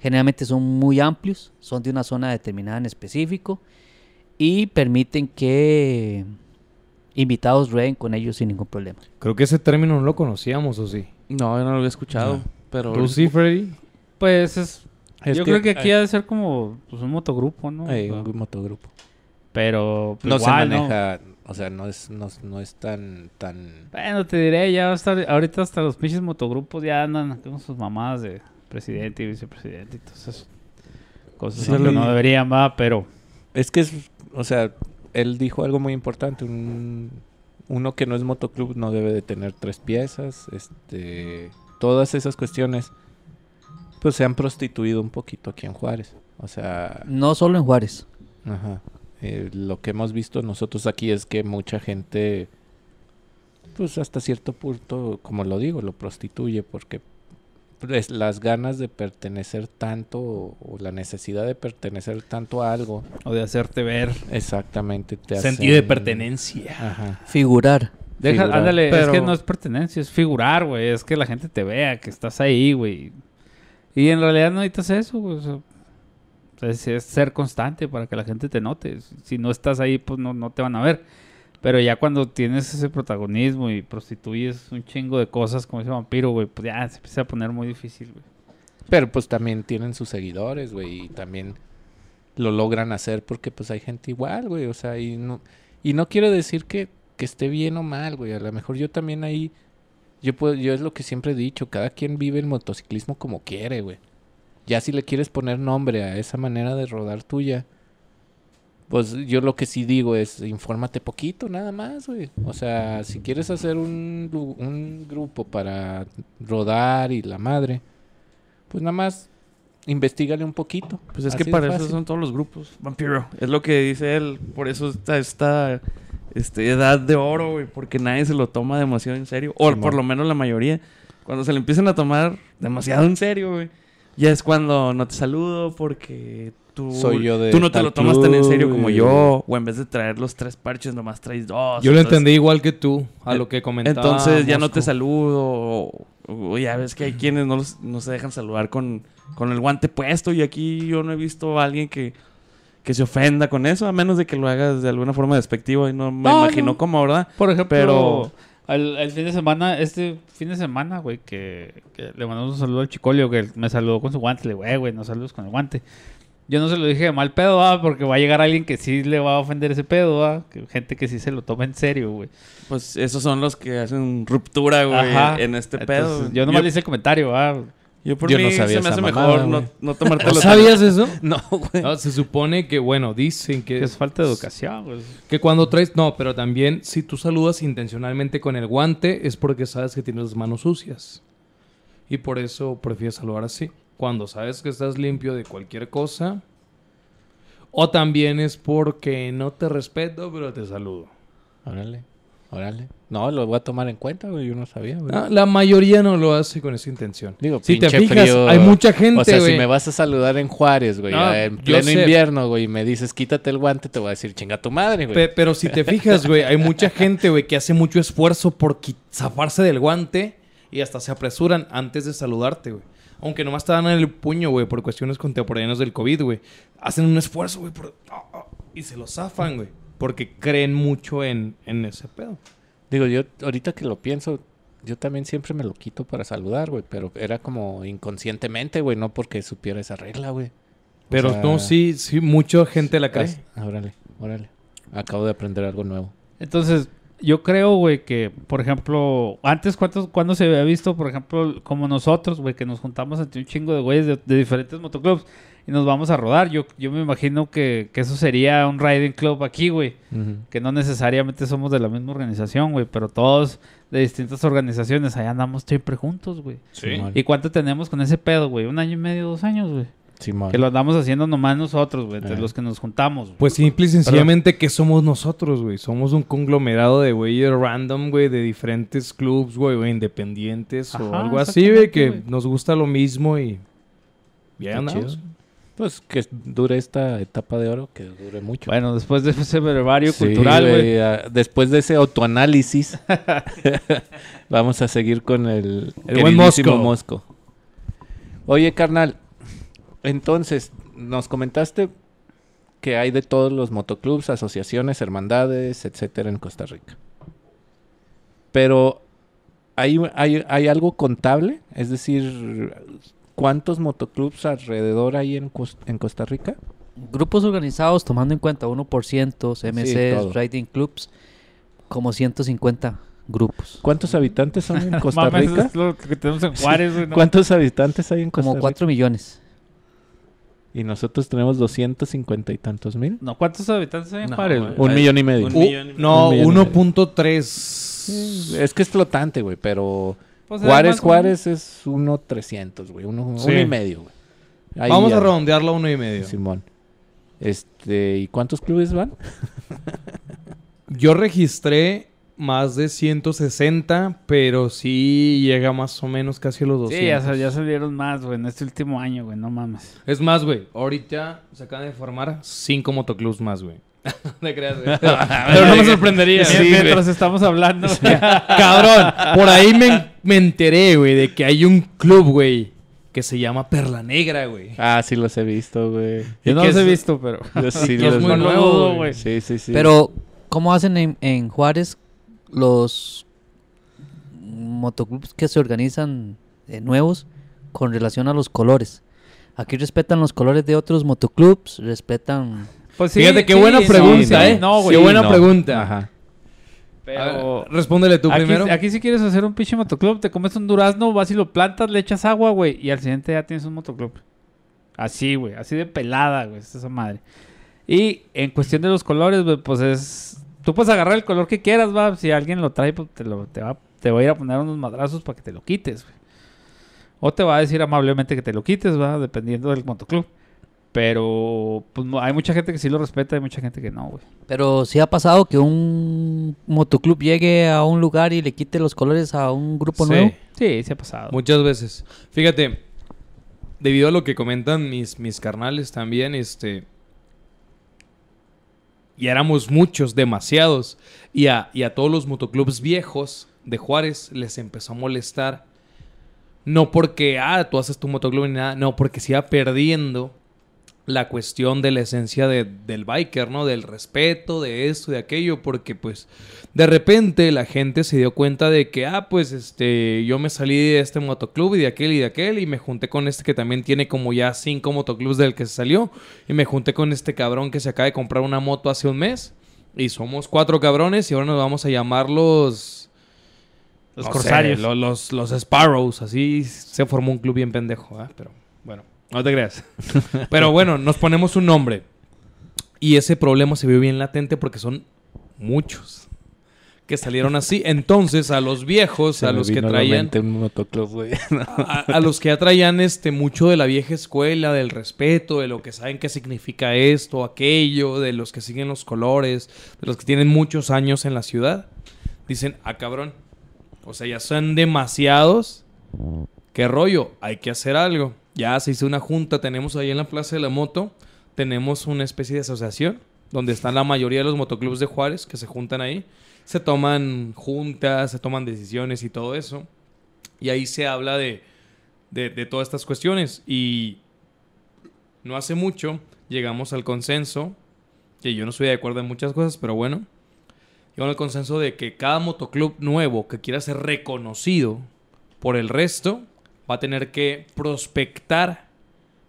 Generalmente son muy amplios, son de una zona determinada en específico y permiten que invitados rueden con ellos sin ningún problema. Creo que ese término no lo conocíamos, ¿o sí? No, yo no lo había escuchado. No. Pero ¿Tú sí, Freddy? Pues es. Es yo que creo que aquí hay- ha de ser como pues, un motogrupo, ¿no? un motogrupo. Pero pues, No igual, se maneja, o sea, no es, no, no es tan, tan... Bueno, te diré, ya hasta ahorita hasta los pinches motogrupos ya andan con sus mamadas de presidente y vicepresidente y todas esas cosas Sí. ¿no? que no deberían, va, pero Es que es, o sea, él dijo algo muy importante, un- uno que no es motoclub no debe de tener tres piezas, este, todas esas cuestiones, pues se han prostituido un poquito aquí en Juárez, o sea, No solo en Juárez. Ajá. Eh, lo que hemos visto nosotros aquí es que mucha gente, pues hasta cierto punto, como lo digo, lo prostituye porque pues, las ganas de pertenecer tanto o, o la necesidad de pertenecer tanto a algo, o de hacerte ver. exactamente te Sentido de pertenencia. Ajá. Figurar. Deja, Figurar. ándale, es que no es pertenencia, es figurar, güey, es que la gente te vea, que estás ahí, güey. Y en realidad no necesitas eso, güey. o sea, o sea, es, es ser constante para que la gente te note. Si no estás ahí, pues no, no te van a ver. Pero ya cuando tienes ese protagonismo y prostituyes un chingo de cosas como ese vampiro, güey, pues ya se empieza a poner muy difícil, güey. Pero pues también tienen sus seguidores, güey, y también lo logran hacer porque pues hay gente igual, güey. O sea, y no, y no quiero decir que, que esté bien o mal, güey. A lo mejor yo también ahí, yo puedo, yo es lo que siempre he dicho, cada quien vive el motociclismo como quiere, güey. Ya si le quieres poner nombre a esa manera de rodar tuya, pues yo lo que sí digo es, infórmate poquito, nada más, güey. O sea, si quieres hacer un, un grupo para rodar y la madre, pues nada más investigale un poquito. Pues es Así que para eso son todos los grupos. Vampiro. Es lo que dice él. Por eso está esta este, edad de oro, güey. Porque nadie se lo toma demasiado en serio. O por lo menos la mayoría. Cuando se le empiezan a tomar demasiado en serio, güey. Ya es cuando no te saludo porque tú, Soy yo de tú no te lo tomas tan en serio como y- yo. O en vez de traer los tres parches, nomás traes dos. Yo lo entendí igual que tú, a lo que comentaba. Entonces ya no te saludo. O, o ya ves que hay quienes no, los- no se dejan saludar con, con el guante puesto. Y aquí yo no he visto a alguien que, que se ofenda con eso, a menos de que lo hagas de alguna forma despectiva. Y no me No, imagino no. cómo, ¿verdad? Por ejemplo, Pero- el, el fin de semana, este fin de semana, güey, que, que le mandamos un saludo al Chicolio, que me saludó con su guante. Le digo, eh, güey, no saludos con el guante. Yo no se lo dije de mal pedo, ¿va? porque va a llegar alguien que sí le va a ofender ese pedo, ¿va? Que gente que sí se lo toma en serio, güey. Pues esos son los que hacen ruptura, güey, Ajá. en este Entonces, pedo. Yo nomás le hice el comentario, ¿va? Yo por Yo mí no sabía se me hace mamada, mejor no, no tomártelo ¿No tan- sabías eso? No, güey. No, se supone que, bueno, dicen que, Que es falta de educación, güey. que cuando traes... No, pero también si tú saludas intencionalmente con el guante es porque sabes que tienes las manos sucias. Y por eso prefieres saludar así. Cuando sabes que estás limpio de cualquier cosa. O también es porque no te respeto, pero te saludo. Órale, órale. No, lo voy a tomar en cuenta, güey. Yo no sabía, güey. Ah, la mayoría no lo hace con esa intención. Digo, si te fijas, frío. hay mucha gente, O sea, si me vas a saludar en Juárez, güey, No, en pleno invierno, güey, y me dices quítate el guante, te voy a decir chinga tu madre, güey. Pe- pero si te fijas, güey, hay mucha gente, güey, que hace mucho esfuerzo por zafarse del guante y hasta se apresuran antes de saludarte, güey. Aunque nomás te dan en el puño, güey, por cuestiones contemporáneas del COVID, güey. Hacen un esfuerzo, güey, por- ah, ah, y se lo zafan, güey. Porque creen mucho en, en ese pedo. Digo, yo ahorita que lo pienso, yo también siempre me lo quito para saludar, güey, pero era como inconscientemente, güey, no porque supiera esa regla, güey. O Pero sea, no, sí, sí, mucha gente la cree. ah, Órale, órale. Acabo de aprender algo nuevo. Entonces, yo creo, güey, que, por ejemplo, antes, ¿cuántos, ¿cuándo se había visto, por ejemplo, como nosotros, güey, que nos juntamos entre un chingo de güeyes de, de diferentes motoclubs y nos vamos a rodar? Yo, yo me imagino que, que eso sería un riding club aquí, güey, que no necesariamente somos de la misma organización, güey, pero todos de distintas organizaciones, allá andamos siempre juntos, güey. Simón. ¿Y cuánto tenemos con ese pedo, güey? Un año y medio, dos años, güey. Simón. Que lo andamos haciendo nomás nosotros, güey, entre Eh. los que nos juntamos, güey. Pues simple y sencillamente que somos nosotros, güey. Somos un conglomerado de güeyes random, güey, de diferentes clubs, güey, o independientes o algo así, güey, que nos gusta lo mismo y... Y Pues que dure esta etapa de oro, que dure mucho. Bueno, después de ese brevario Sí, cultural, güey. Después de ese autoanálisis, vamos a seguir con el, El buen Mosco. Mosco. Oye, carnal, entonces nos comentaste que hay de todos los motoclubs, asociaciones, hermandades, etcétera, en Costa Rica. Pero ¿hay, hay, hay algo contable? Es decir, ¿cuántos motoclubs alrededor hay en, en Costa Rica? Grupos organizados, tomando en cuenta 1%, MCs, todo. Riding Clubs, como 150 grupos. ¿Cuántos habitantes son en Costa Mames, Rica? es lo que tenemos en Juárez. ¿no? ¿Cuántos habitantes hay en Costa Como Rica? 4 millones. Y nosotros tenemos 250 y tantos mil. No, ¿cuántos habitantes hay en No, Juárez, güey. Un millón y medio. Un U- millón y no, medio. 1.3. Es que es flotante, güey, pero Pues, Juárez, Juárez es uno 300, güey, uno, Sí. uno y medio, güey. Ahí Vamos a redondearlo a uno y medio. Simón. Este, ¿y cuántos clubes van? Yo registré más de 160, pero sí llega más o menos casi a los 200. Sí, ya, sal- ya salieron más, güey, en este último año, güey, no mames. Es más, güey, ahorita se acaban de formar cinco motoclubs más, güey. no te creas, güey. Pero no me sorprendería. Sí, güey. mientras estamos hablando. Cabrón, por ahí me, me enteré, güey, de que hay un club, güey, que se llama Perla Negra, güey. Ah, sí los he visto, güey. Yo no los he visto, pero... Yo sí que es los muy nuevo, güey. Sí, sí, sí. Pero, ¿cómo hacen en, en Juárez los motoclubs que se organizan eh, nuevos con relación a los colores? Aquí respetan los colores de otros motoclubs, respetan... Pues Fíjate qué sí, buena pregunta, sí, ¿eh? No, güey. Qué buena no. pregunta. Ajá. Pero... Ver, respóndele tú aquí, primero. aquí si quieres hacer un pinche motoclub, te comes un durazno, vas y lo plantas, le echas agua, güey, y al siguiente ya tienes un motoclub. Así, güey, así de pelada, güey, es esa madre. Y en cuestión de los colores, güey, pues es... Tú puedes agarrar el color que quieras, va. Si alguien lo trae, pues te, lo, te, va, te va a ir a poner unos madrazos para que te lo quites, güey. O te va a decir amablemente que te lo quites, va, dependiendo del motoclub. Pero pues, hay mucha gente que sí lo respeta y mucha gente que no, güey. Pero sí ha pasado que un motoclub llegue a un lugar y le quite los colores a un grupo Sí. nuevo. Sí, sí ha pasado. Muchas veces. Fíjate, debido a lo que comentan mis, mis carnales también, este. Y éramos muchos, demasiados. Y a, y a todos los motoclubs viejos de Juárez les empezó a molestar. No porque, ah, tú haces tu motoclub ni nada. No, porque se iba perdiendo la cuestión de la esencia de- del biker, ¿no? Del respeto, de esto, de aquello. Porque, pues, de repente la gente se dio cuenta de que, ah, pues este, yo me salí de este motoclub y de aquel y de aquel y me junté con este que también tiene como ya cinco motoclubs del que se salió y me junté con este cabrón que se acaba de comprar una moto hace un mes y somos cuatro cabrones y ahora nos vamos a llamar los... Los no corsarios. sé, los, los Sparrows, así se formó un club bien pendejo, ¿ah? Pero no te creas. Pero bueno, nos ponemos un nombre. Y ese problema se vio bien latente porque son muchos que salieron así. Entonces, a los viejos, Se a los que traían, un a, a los que ya traían este mucho de la vieja escuela, del respeto, de lo que saben qué significa esto, aquello, de los que siguen los colores, de los que tienen muchos años en la ciudad, dicen, ah, cabrón. O sea, ya son demasiados. ¿Qué rollo? Hay que hacer algo. Ya se hizo una junta, tenemos ahí en la Plaza de la Moto, tenemos una especie de asociación donde están la mayoría de los motoclubs de Juárez que se juntan ahí. Se toman juntas, se toman decisiones y todo eso. Y ahí se habla de, de, todas estas cuestiones. Y no hace mucho llegamos al consenso, que yo no estoy de acuerdo en muchas cosas, pero bueno, llegamos al consenso de que cada motoclub nuevo que quiera ser reconocido por el resto va a tener que prospectar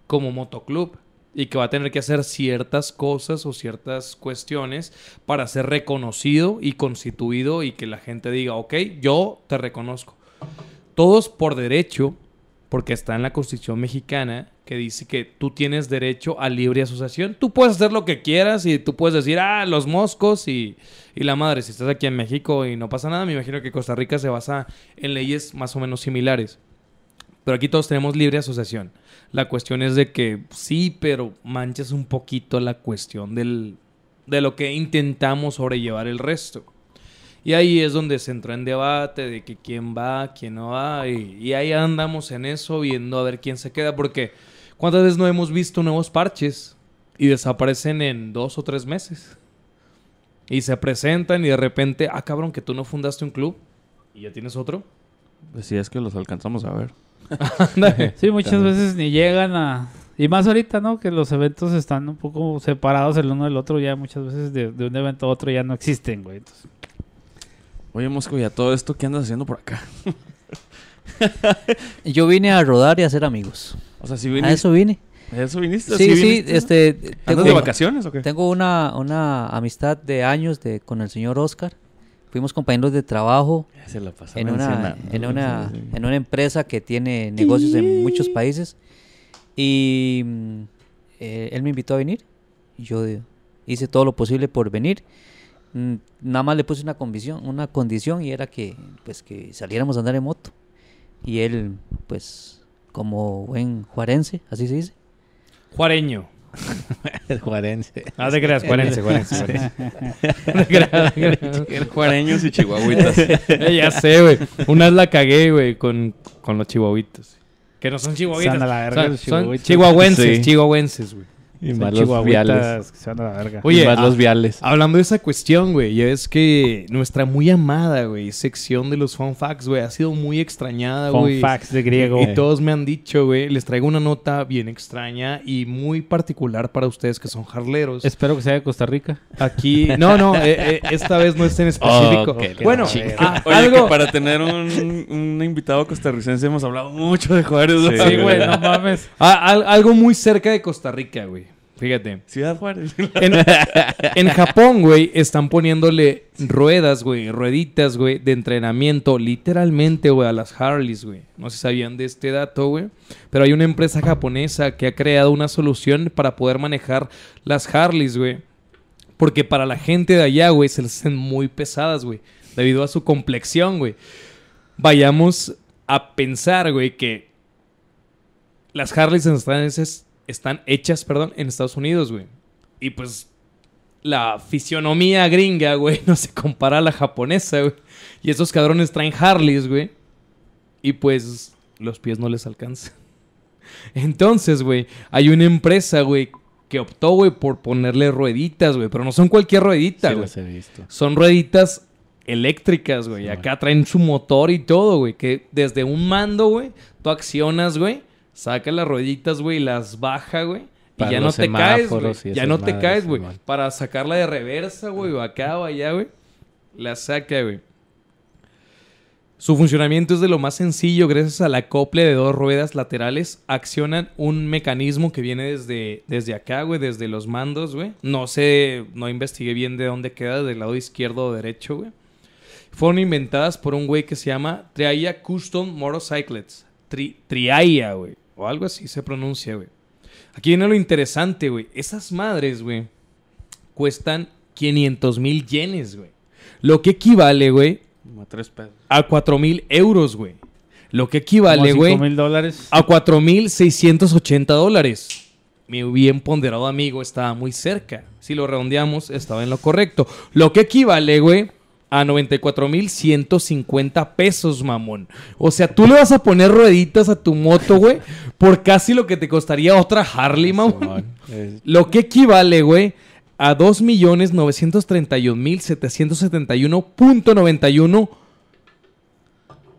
como motoclub y que va a tener que hacer ciertas cosas o ciertas cuestiones para ser reconocido y constituido y que la gente diga, ok, yo te reconozco. Todos por derecho, porque está en la Constitución mexicana que dice que tú tienes derecho a libre asociación. Tú puedes hacer lo que quieras y tú puedes decir, ah, los moscos y, y la madre. Si estás aquí en México y no pasa nada, me imagino que Costa Rica se basa en leyes más o menos similares. Pero aquí todos tenemos libre asociación. La cuestión es de que sí, pero manchas un poquito la cuestión del, de lo que intentamos sobrellevar el resto. Y ahí es donde se entró en debate de que quién va, quién no va. Y, ahí andamos en eso viendo a ver quién se queda. Porque ¿cuántas veces no hemos visto nuevos parches? Y desaparecen en dos o tres meses. Y se presentan y de repente, ah cabrón, que tú no fundaste un club. Y ya tienes otro. Pues es que los alcanzamos a ver. Sí, muchas veces ni llegan a... Y más ahorita, ¿no? Que los eventos están un poco separados el uno del otro. Ya muchas veces de, de un evento a otro ya no existen, güey. Entonces, Oye, Mosco, ¿y a todo esto qué andas haciendo por acá? Yo vine a rodar y a hacer amigos. O sea, si A viniste... eso vine. ¿A eso viniste? Sí, sí, viniste? este... ¿Andas Tengo, de vacaciones o qué? tengo una, una amistad de años de, con el señor Oscar. Fuimos compañeros de trabajo Se la en una, en, una, Sí, sí. en una empresa que tiene negocios en muchos países. Y mm, eh, él me invitó a venir. Y yo hice todo lo posible por venir. Mm, Nada más le puse una condición, una condición y era que, pues, que saliéramos a andar en moto. Y él, pues, como buen juarense, así se dice. Juareño. El juarense. Ah, te creas, juarense, juarense. juarense. El juareños y chihuahuitas. Eh, ya sé, güey. Una vez la cagué, güey, con, con los chihuahuitos. Que no son chihuahuitas. Están a la verga son, son chihuahuitas. chihuahuenses, Sí. chihuahuenses, güey. Y más los viales. que se van a la verga. Oye, y más ah, los viales. Hablando de esa cuestión, güey, ya es que nuestra muy amada, güey, sección de los fun facts, güey, ha sido muy extrañada, Fun güey. facts de griego. Y todos me han dicho, güey, les traigo una nota bien extraña y muy particular para ustedes que son harleros. Espero que sea de Costa Rica. Aquí, no, no, eh, eh, esta vez no es en específico. Oh, bueno, ah, Oye, algo, que para tener un, un invitado costarricense hemos hablado mucho de Juárez. Sí, güey, no mames. ah, al- algo muy cerca de Costa Rica, güey. Fíjate. Ciudad Juárez. En, en Japón, güey, están poniéndole ruedas, güey, rueditas, güey, de entrenamiento, literalmente, güey, a las Harleys, güey. No sé si sabían de este dato, güey. Pero hay una empresa japonesa que ha creado una solución para poder manejar las Harleys, güey. Porque para la gente de allá, güey, se les hacen muy pesadas, güey. Debido a su complexión, güey. Vayamos a pensar, güey, que las Harleys están, están hechas, perdón, en Estados Unidos, güey. Y pues la fisionomía gringa, güey, no se compara a la japonesa, güey. Y esos cabrones traen Harleys, güey. Y pues los pies no les alcanzan. Entonces, güey, hay una empresa, güey, que optó, güey, por ponerle rueditas, güey. Pero no son cualquier ruedita, Sí, güey. los he visto. Son rueditas eléctricas, güey. Sí, Acá traen su motor y todo, güey. Que desde un mando, güey, tú accionas, güey. Saca las rueditas, güey, las baja, güey. Y ya no te caes, güey. Ya no te caes, güey. Para sacarla de reversa, güey, o acá o allá, güey. La saca, güey. Su funcionamiento es de lo más sencillo. Gracias al acople de dos ruedas laterales, accionan un mecanismo que viene desde, desde acá, güey, desde los mandos, güey. No sé, no investigué bien de dónde queda, del lado izquierdo o derecho, güey. Fueron inventadas por un güey que se llama Triaya Custom Motorcycles. Tri Triaya, güey. O algo así se pronuncia, güey. Aquí viene lo interesante, güey. Esas madres, güey, cuestan 500 mil yenes, güey. Lo que equivale, güey, a tres pedos. a 4 mil euros, güey. Lo que equivale, güey, mil dólares. a 4 mil 680 dólares. Mi bien ponderado amigo estaba muy cerca. Si lo redondeamos, estaba en lo correcto. Lo que equivale, güey, a 94 mil 150 pesos, mamón. O sea, tú le vas a poner rueditas a tu moto, güey, por casi lo que te costaría otra Harley, mamón. Lo que equivale, güey, a 2.931.771.91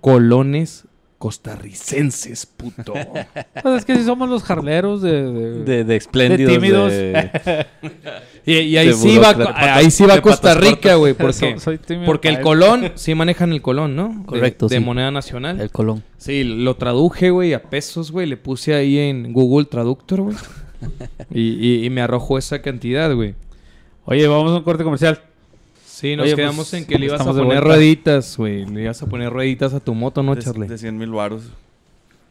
colones costarricenses, puto. Pues es que si somos los jarleros de... de- De, de espléndidos. De tímidos. de- y, y ahí, sí va, ahí sí va Costa Rica, güey, porque, Soy- soy tímido porque el colón, sí manejan el colón, ¿no? Correcto, De, sí. moneda nacional. El Colón. Sí, lo traduje, güey, a pesos, güey. Le puse ahí en Google Traductor, güey. y, y- y me arrojó esa cantidad, güey. Oye, vamos a un corte comercial. Sí, nos Oye, quedamos pues, en que le ibas a poner rueditas, güey. Le ibas a poner rueditas a tu moto, ¿no, De, Charlie? de 100 mil baros.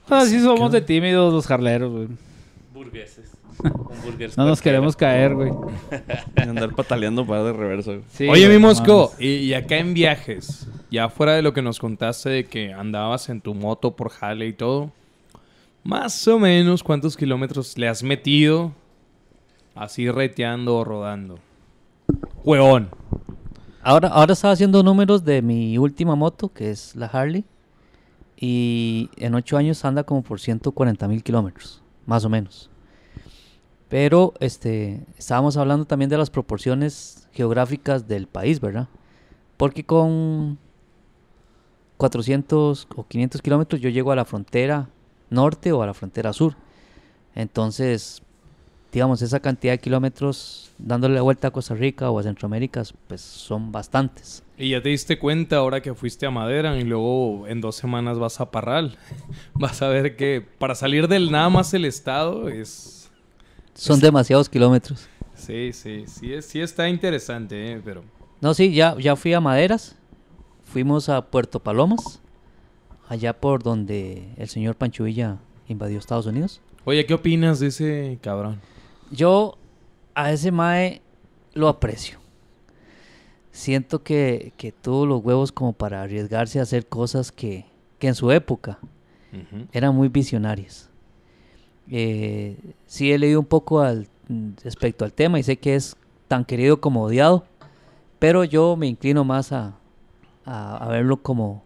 Así somos de tímidos los jarleros, güey. Burgueses. No nos queremos caer, güey. Andar pataleando para de. Sí, Oye, güey, mi Mosco, y acá en viajes, ya fuera de lo que nos contaste de que andabas en tu moto por jale y todo, más o menos cuántos kilómetros le has metido así reteando o rodando. Hueón. Ahora, ahora estaba haciendo números de mi última moto, que es la Harley. Y en ocho años anda como por 140 mil kilómetros, más o menos. Pero este, estábamos hablando también de las proporciones geográficas del país, ¿verdad? Porque con 400 o 500 kilómetros yo llego a la frontera norte o a la frontera sur. Entonces, digamos, esa cantidad de kilómetros dándole la vuelta a Costa Rica o a Centroamérica, pues son bastantes. Y ya te diste cuenta ahora que fuiste a Madera y luego en dos semanas vas a Parral. Vas a ver que para salir del nada más el estado es... Son demasiados kilómetros. Sí, sí, sí, sí está interesante, ¿eh? pero... No, sí, ya, ya fui a Maderas. Fuimos a Puerto Palomas, allá por donde el señor Pancho Villa invadió Estados Unidos. Oye, ¿qué opinas de ese cabrón? Yo a ese Mae lo aprecio. Siento que, que tuvo los huevos como para arriesgarse a hacer cosas que, que en su época eran muy visionarias. Eh, sí he leído un poco al, respecto al tema y sé que es tan querido como odiado, pero yo me inclino más a, a- a verlo como,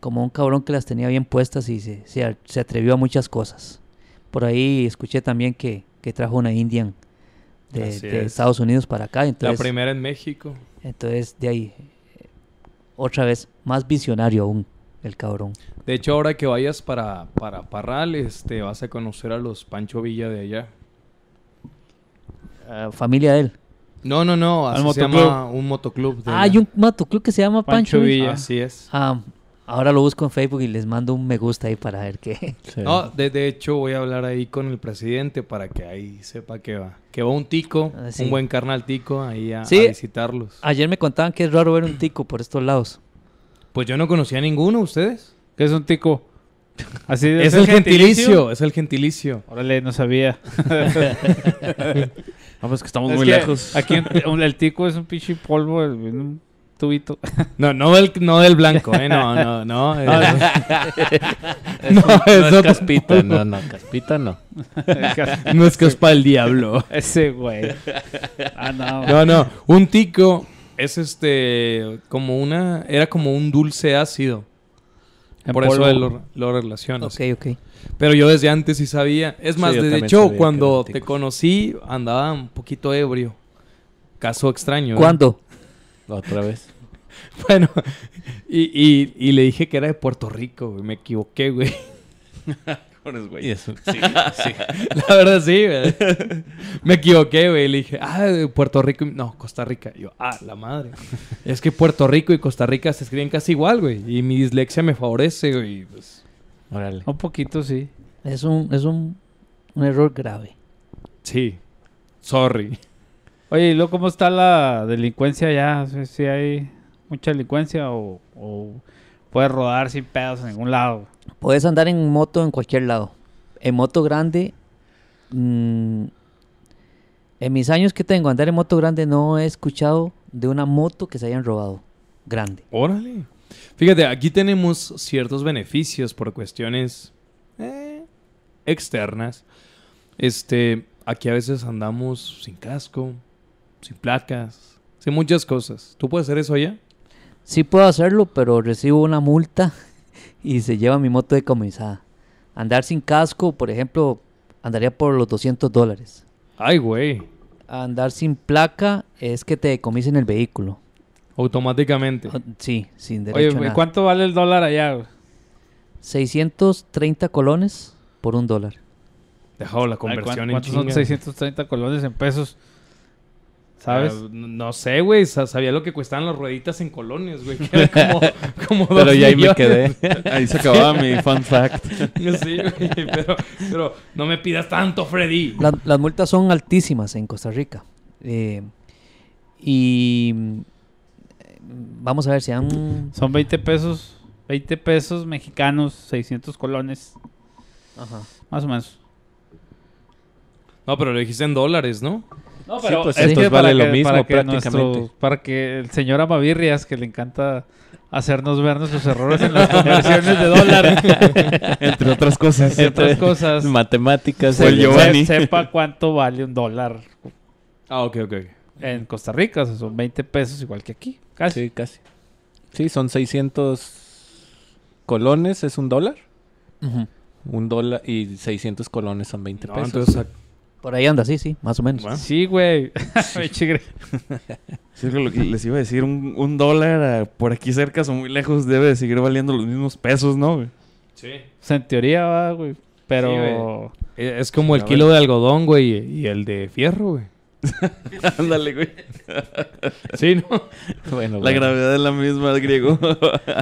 como un cabrón que las tenía bien puestas y se, se atrevió a muchas cosas. Por ahí escuché también que, que trajo una Indian de, Así de es. Estados Unidos para acá. La primera en México. entonces de ahí, otra vez, más visionario aún, el cabrón. De hecho, ahora que vayas para, para Parral, este, vas a conocer a los Pancho Villa de allá. Ah, familia de él. No, no, no, así se motoclub. llama un motoclub. de Ah, hay un motoclub que se llama Pancho Pancho, Villa. Villa. Así es. Ah, ahora lo busco en Facebook y les mando un me gusta ahí para ver qué. Sí. No, de, de hecho voy a hablar ahí con el presidente para que ahí sepa que va. Que va un tico, Ah, sí. un buen carnal tico ahí a, Sí. a visitarlos. Ayer me contaban que es raro ver un tico por estos lados. Pues yo no conocía a ninguno, ¿ustedes? ¿Qué es un tico? Así Es el gentilicio, es el gentilicio. Órale, no sabía. Vamos que estamos Es muy que lejos. Aquí un- el tico es un pinche polvo en un tubito. No, no del, no del blanco, ¿eh? No, no, no. Ah, es- no, no es es otro caspita, polvo. no, no, caspita no. No es que es para el diablo. Ese güey. Ah, no. No, no. Un tico es este como una era como un dulce ácido. En Por eso lo, lo relaciono. Ok, ok. Pero yo desde antes sí sabía. Es Sí, más, yo de también hecho, cuando te conocí andaba un poquito ebrio. Caso extraño. ¿eh? ¿Cuándo? Otra vez. Bueno, y, y, y le dije que era de Puerto Rico, güey. Me equivoqué, güey. Güey. Sí, sí. La verdad sí, güey. Me equivoqué, güey. Le dije, ah, Puerto Rico. y- No, Costa Rica. Y yo, ah, la madre. es que Puerto Rico y Costa Rica se escriben casi igual, güey. Y mi dislexia me favorece, güey. Pues, Órale. Un poquito, sí. Es un, es un, un error grave. sí. Sorry. Oye, ¿y luego cómo está la delincuencia ya? Si hay mucha delincuencia o, o puedes rodar sin pedos en ningún lado. Puedes andar en moto en cualquier lado. En moto grande, mm, en mis años que tengo andar en moto grande no he escuchado de una moto que se hayan robado. Grande. Órale. Fíjate, aquí tenemos ciertos beneficios por cuestiones eh, externas. Este, aquí a veces andamos sin casco, sin placas, sin muchas cosas. ¿Tú puedes hacer eso allá? Sí puedo hacerlo, pero recibo una multa y se lleva mi moto decomisada. Andar sin casco, por ejemplo, andaría por los 200 dólares. Ay, güey. Andar sin placa es que te decomisen el vehículo. Automáticamente. Sí, sin Oye, derecho a güey, nada. ¿cuánto vale el dólar allá? güey? 630 colones por un dólar. Dejado la Ay, conversión ¿cuán- en ¿Cuántos son chinga. 630 colones en pesos? ¿Sabes? No, sé, güey. sa- Sabía lo que cuestaban las rueditas en colonias, güey. Que era como, como Pero dos ya ahí me quedé. Ahí se acababa mi fun fact. Sí, güey, pero, pero no me pidas tanto, Freddy. La- las multas son altísimas en Costa Rica. Eh, y mm, vamos a ver si han... Son 20 pesos. 20 pesos mexicanos, 600 colones. Más o menos. No, pero lo dijiste en dólares, ¿no? No, pero pues es que vale lo mismo prácticamente. para que el señor Amavirrias, que le encanta hacernos ver nuestros errores en las conversiones de dólar, Entre otras cosas. entre otras cosas, Matemáticas. se- el Giovanni. se- sepa cuánto vale un dólar Ah, ok, ok. en Costa Rica. O sea, son 20 pesos igual que aquí. Casi. Sí, casi. Sí, son 600 colones, es un dólar. Un dólar y 600 colones son 20 No, pesos. entonces, Por ahí anda, sí, sí, más o menos. Bueno. Sí, güey. Sí, es lo que les iba a decir, un, un dólar por aquí cerca o muy lejos debe de seguir valiendo los mismos pesos, ¿no? güey? sí. O sea, en teoría va, güey. Pero... Sí, Es como el kilo de algodón, güey, y el de fierro, güey. Ándale, güey. Sí, ¿no? Bueno, La bueno. gravedad es la misma, griego.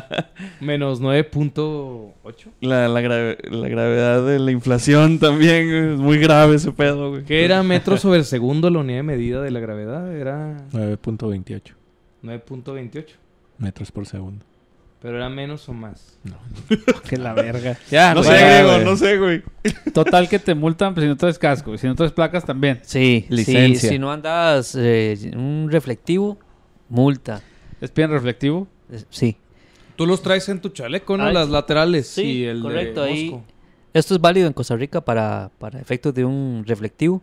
Menos 9.8. la, la, grave- la gravedad de la inflación también, güey, es muy grave ese pedo, güey. ¿Qué era metros sobre segundo la unidad de medida de la gravedad? Era 9.28 9.28. metros por segundo. Pero era menos o más. No. Que la verga. Ya, no sé, griego, no sé, güey. Total que te multan pues, si no traes casco. y Si no traes placas también. Sí, Licencia. Si, si no andas eh, un reflectivo, multa. ¿Es bien reflectivo? Sí. Tú los traes en tu chaleco, ¿no? Ay, Las laterales. sí, y el correcto, de ahí-. Esto es válido en Costa Rica para, para efectos de un reflectivo.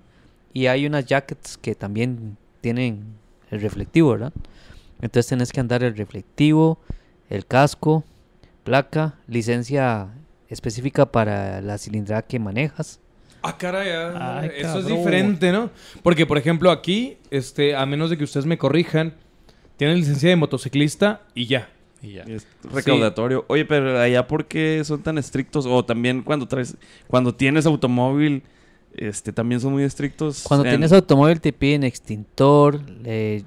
Y hay unas jackets que también tienen el reflectivo, ¿verdad? Entonces tenés que andar el reflectivo, el casco, placa, licencia específica para la cilindrada que manejas. Ah, caray, ah, Ay, eso es diferente, ¿no? Porque, por ejemplo, aquí, este, a menos de que ustedes me corrijan, tienen licencia de motociclista y ya. Y ya. Es recaudatorio. Oye, pero allá por qué son tan estrictos o también cuando traes cuando tienes automóvil este también son muy estrictos. Cuando en- tienes automóvil te piden extintor, eh,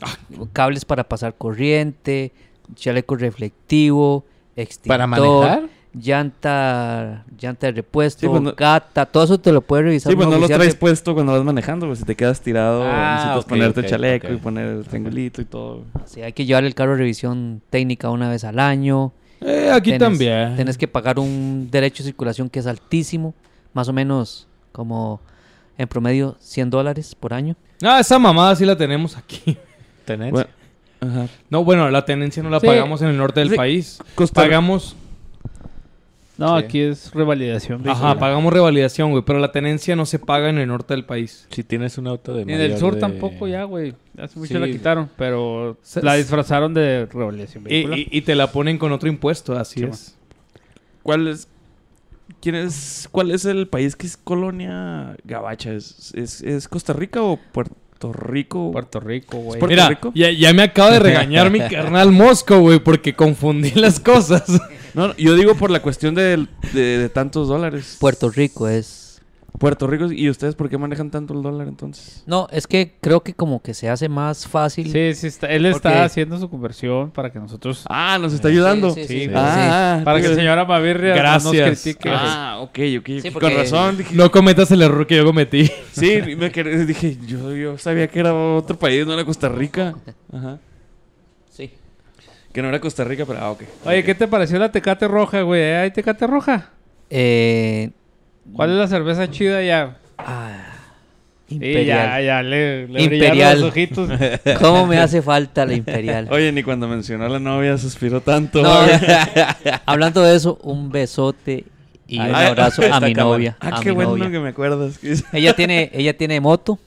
cables para pasar corriente, chaleco reflectivo, extintor, ¿Para manejar? llanta, llanta de repuesto, Sí, pues no- gata, todo eso te lo puede revisar. Sí, pues no oficial traes de- puesto cuando vas manejando, pues si te quedas tirado, Ah, necesitas ponerte el chaleco y poner el triangulito y todo. Sí, hay que llevar el carro a revisión técnica una vez al año. Eh, aquí Tenés- también. Tienes que pagar un derecho de circulación que es altísimo, más o menos como en promedio 100 dólares por año. Ah, esa mamada sí la tenemos aquí. ¿Tenés? Bueno, ajá. No, bueno, la tenencia no la Sí. pagamos en el norte del Sí. país. Costa- Pagamos, No, Sí. aquí es revalidación. ajá, pagamos revalidación, güey, pero la tenencia no se paga en el norte del país. Si tienes un auto de Ni en el sur de- tampoco ya, güey. Hace mucho Sí. la quitaron, pero Se- la disfrazaron de revalidación Y, y- y te la ponen con otro impuesto, así Sí, es. ¿Cuál es quién es cuál es el país que es colonia gabacha? ¿Es, es, es Costa Rica o Puerto Rico? Puerto Rico, güey. Puerto Mira, Rico? ya, ya me acaba de regañar mi carnal Mosco, güey, porque confundí las cosas. No, no, yo digo por la cuestión de, de tantos dólares. Puerto Rico es... Puerto Rico y ustedes por qué manejan tanto el dólar entonces? No, es que creo que como que se hace más fácil. Sí, sí, está, él está Porque- haciendo su conversión para que nosotros... Ah, nos está ayudando. Sí, sí, sí, Sí, sí, güey. Ah, para que el señor Amavirria no nos Gracias. critique. Ah, ok, ok. Sí, ok. porque- Con razón dije. No cometas el error que yo cometí. Sí, me quedé- dije, yo, yo sabía que era otro país, no era Costa Rica. Ajá. Sí. Que no era Costa Rica, pero ah, ok. Oye. ¿qué te pareció la Tecate Roja, güey? ¿Hay Tecate Roja? Eh, ¿Cuál es la cerveza chida ya? ah, Sí, ya, Imperial. ya, le, le Imperial. brillaron los ojitos. ¿Cómo me hace falta la Imperial? Oye, ni cuando mencionó a la novia suspiró tanto. No, hablando de eso, un besote y un Ay, abrazo a mi novia. Ah, a qué mi bueno novia. que me acuerdas. Ella tiene, ella tiene moto,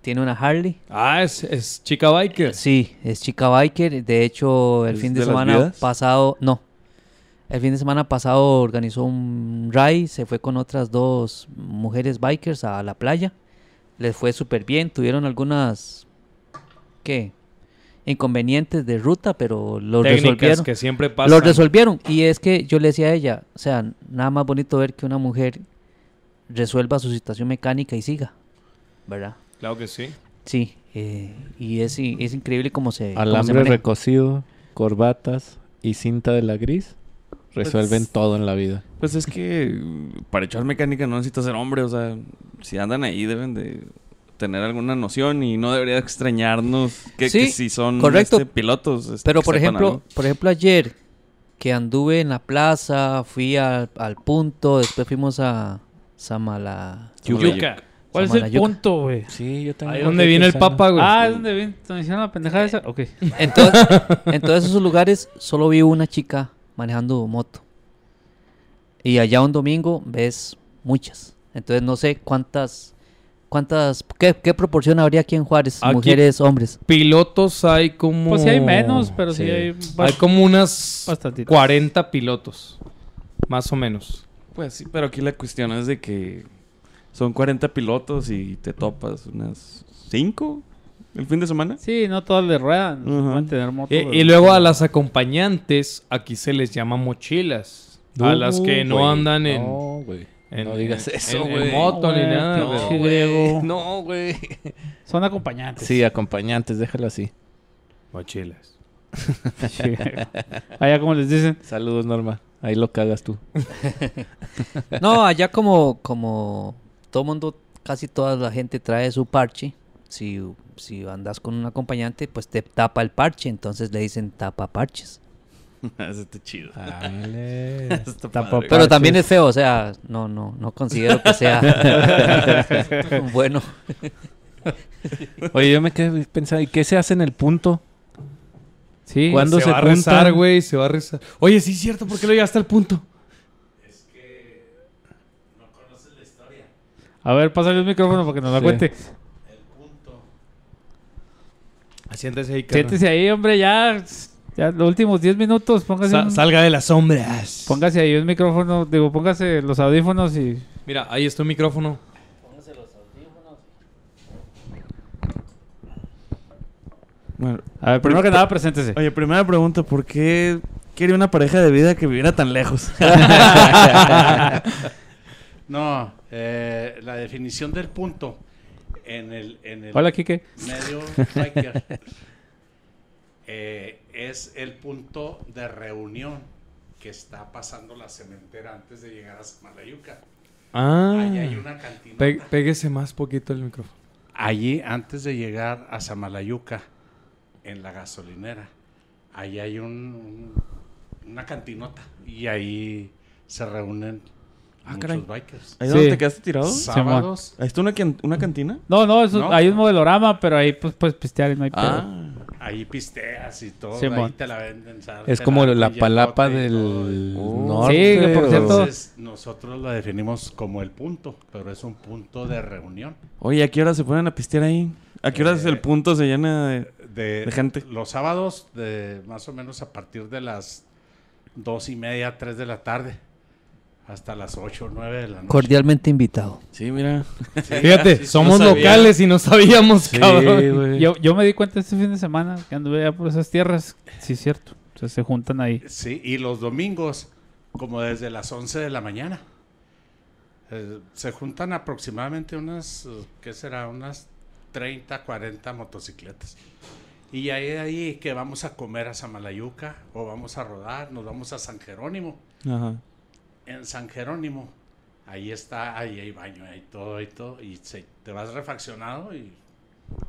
tiene una Harley. Ah, es, es chica biker. Sí, es chica biker. De hecho, el ¿Es fin de, de semana pasado, no. El fin de semana pasado organizó un ride, se fue con otras dos mujeres bikers a la playa. Les fue súper bien, tuvieron algunas, ¿qué? Inconvenientes de ruta, pero lo Técnicas resolvieron. que siempre pasan. Lo resolvieron. Y es que yo le decía a ella, o sea, nada más bonito ver que una mujer resuelva su situación mecánica y siga, ¿verdad? Claro que sí. Sí, eh, y es, i- es increíble cómo se, cómo se Alambre recocido, corbatas y cinta de la gris resuelven Pues- todo en la vida. Pues es que para echar mecánica no necesitas ser hombre, o sea, si andan ahí deben de tener alguna noción y no debería extrañarnos que, Sí, que si son correcto. este, pilotos. este, Pero por ejemplo, algo. por ejemplo ayer que anduve en la plaza, fui al, al punto, después fuimos a Samala... Yuca. ¿Cuál es el punto, güey? Sí, yo Ahí donde viene el papa, güey. Ah, es donde ven- donde hicieron la pendejada esa. Ok. En, to- en todos esos lugares solo vi una chica manejando moto. Y allá un domingo ves muchas. Entonces no sé cuántas... cuántas ¿Qué, qué proporción habría aquí en Juárez? Aquí- Mujeres, hombres. Pilotos hay como... Pues sí hay menos, pero sí, Sí. hay Hay como unas bastantitos. 40 pilotos. Más o menos. Pues sí, pero aquí la cuestión es de que son 40 pilotos y te topas unas 5 el fin de semana. Sí, no todas le ruedan. Van a tener moto. Y luego a las acompañantes, aquí se les llama mochilas. a las que no andan en, No, güey. en- no digas eso, en- en güey. moto ni güey, nada. no. No, güey. Son acompañantes. Sí, acompañantes, déjalo así. Mochilas. Allá como les dicen. Saludos, Norma. Ahí lo cagas tú. No, allá como, como todo mundo, casi toda la gente trae su parche. Si, si andas con un acompañante, pues te tapa el parche. Entonces le dicen tapa parches. Eso está chido. Dale. Está Tampoco. padre. Pero también es feo, o sea, no, no, no considero que sea bueno. Oye, yo me quedé pensando, ¿y qué se hace en el punto? Sí. ¿Cuándo se, se va a rezar, güey, se va a rezar. Oye, sí es cierto, ¿por qué lo llegaste al punto? A ver, pásale el micrófono para que nos la Sí. cuente. Siéntese ahí. Siéntese ahí, hombre, ya. Ya los últimos 10 minutos, póngase. Sa un... Salga de las sombras. Póngase ahí un micrófono, digo, póngase los audífonos y. Mira, ahí está un micrófono. Póngase los audífonos. Bueno, a ver, primero que nada, preséntese. Oye, primera pregunta, ¿por qué quería una pareja de vida que viviera tan lejos? no, eh, la definición del punto en el, en el Hola, Kike. medio biker eh, es el punto de reunión que está pasando la cementera antes de llegar a Samalayuca. Ah. Ahí hay una cantina. Pe- péguese más poquito el micrófono. Allí, antes de llegar a Samalayuca, en la gasolinera, ahí hay un, un- una cantinota y ahí se reúnen Ah, muchos caray. bikers. ¿Ahí donde Sí. te quedaste tirado? Sábados. ¿Ahí está una, una cantina? No, no, eso, No. hay un modelorama, pero ahí pues puedes pistear y no hay pedo. Ah. Ahí pisteas y todo, Simón. ahí te la venden. ¿sabes? Es como la palapa del Oh. norte. Sí, por cierto- Entonces, nosotros la definimos como el punto, pero es un punto de reunión. Oye, ¿a qué hora se ponen a pistear ahí? ¿A qué horas Eh, el punto se llena de...? De, De gente. Los sábados, de más o menos a partir de las dos y media, tres de la tarde, hasta las ocho o nueve de la noche. Cordialmente invitado. Sí, mira. Sí, Fíjate, sí, somos no locales y no sabíamos, Sí, cabrón. güey. Yo, yo me di cuenta este fin de semana que anduve allá por esas tierras. Sí, es cierto. O sea, se juntan ahí. Sí, y los domingos, como desde las 11 de la mañana. Eh, se juntan aproximadamente unas, ¿qué será? Unas 30, 40 motocicletas. Y ahí, ahí que vamos a comer a Samalayuca o vamos a rodar, nos vamos a San Jerónimo. Ajá. En San Jerónimo, ahí está, ahí hay baño, ahí todo y todo. Y se- te vas refaccionado y...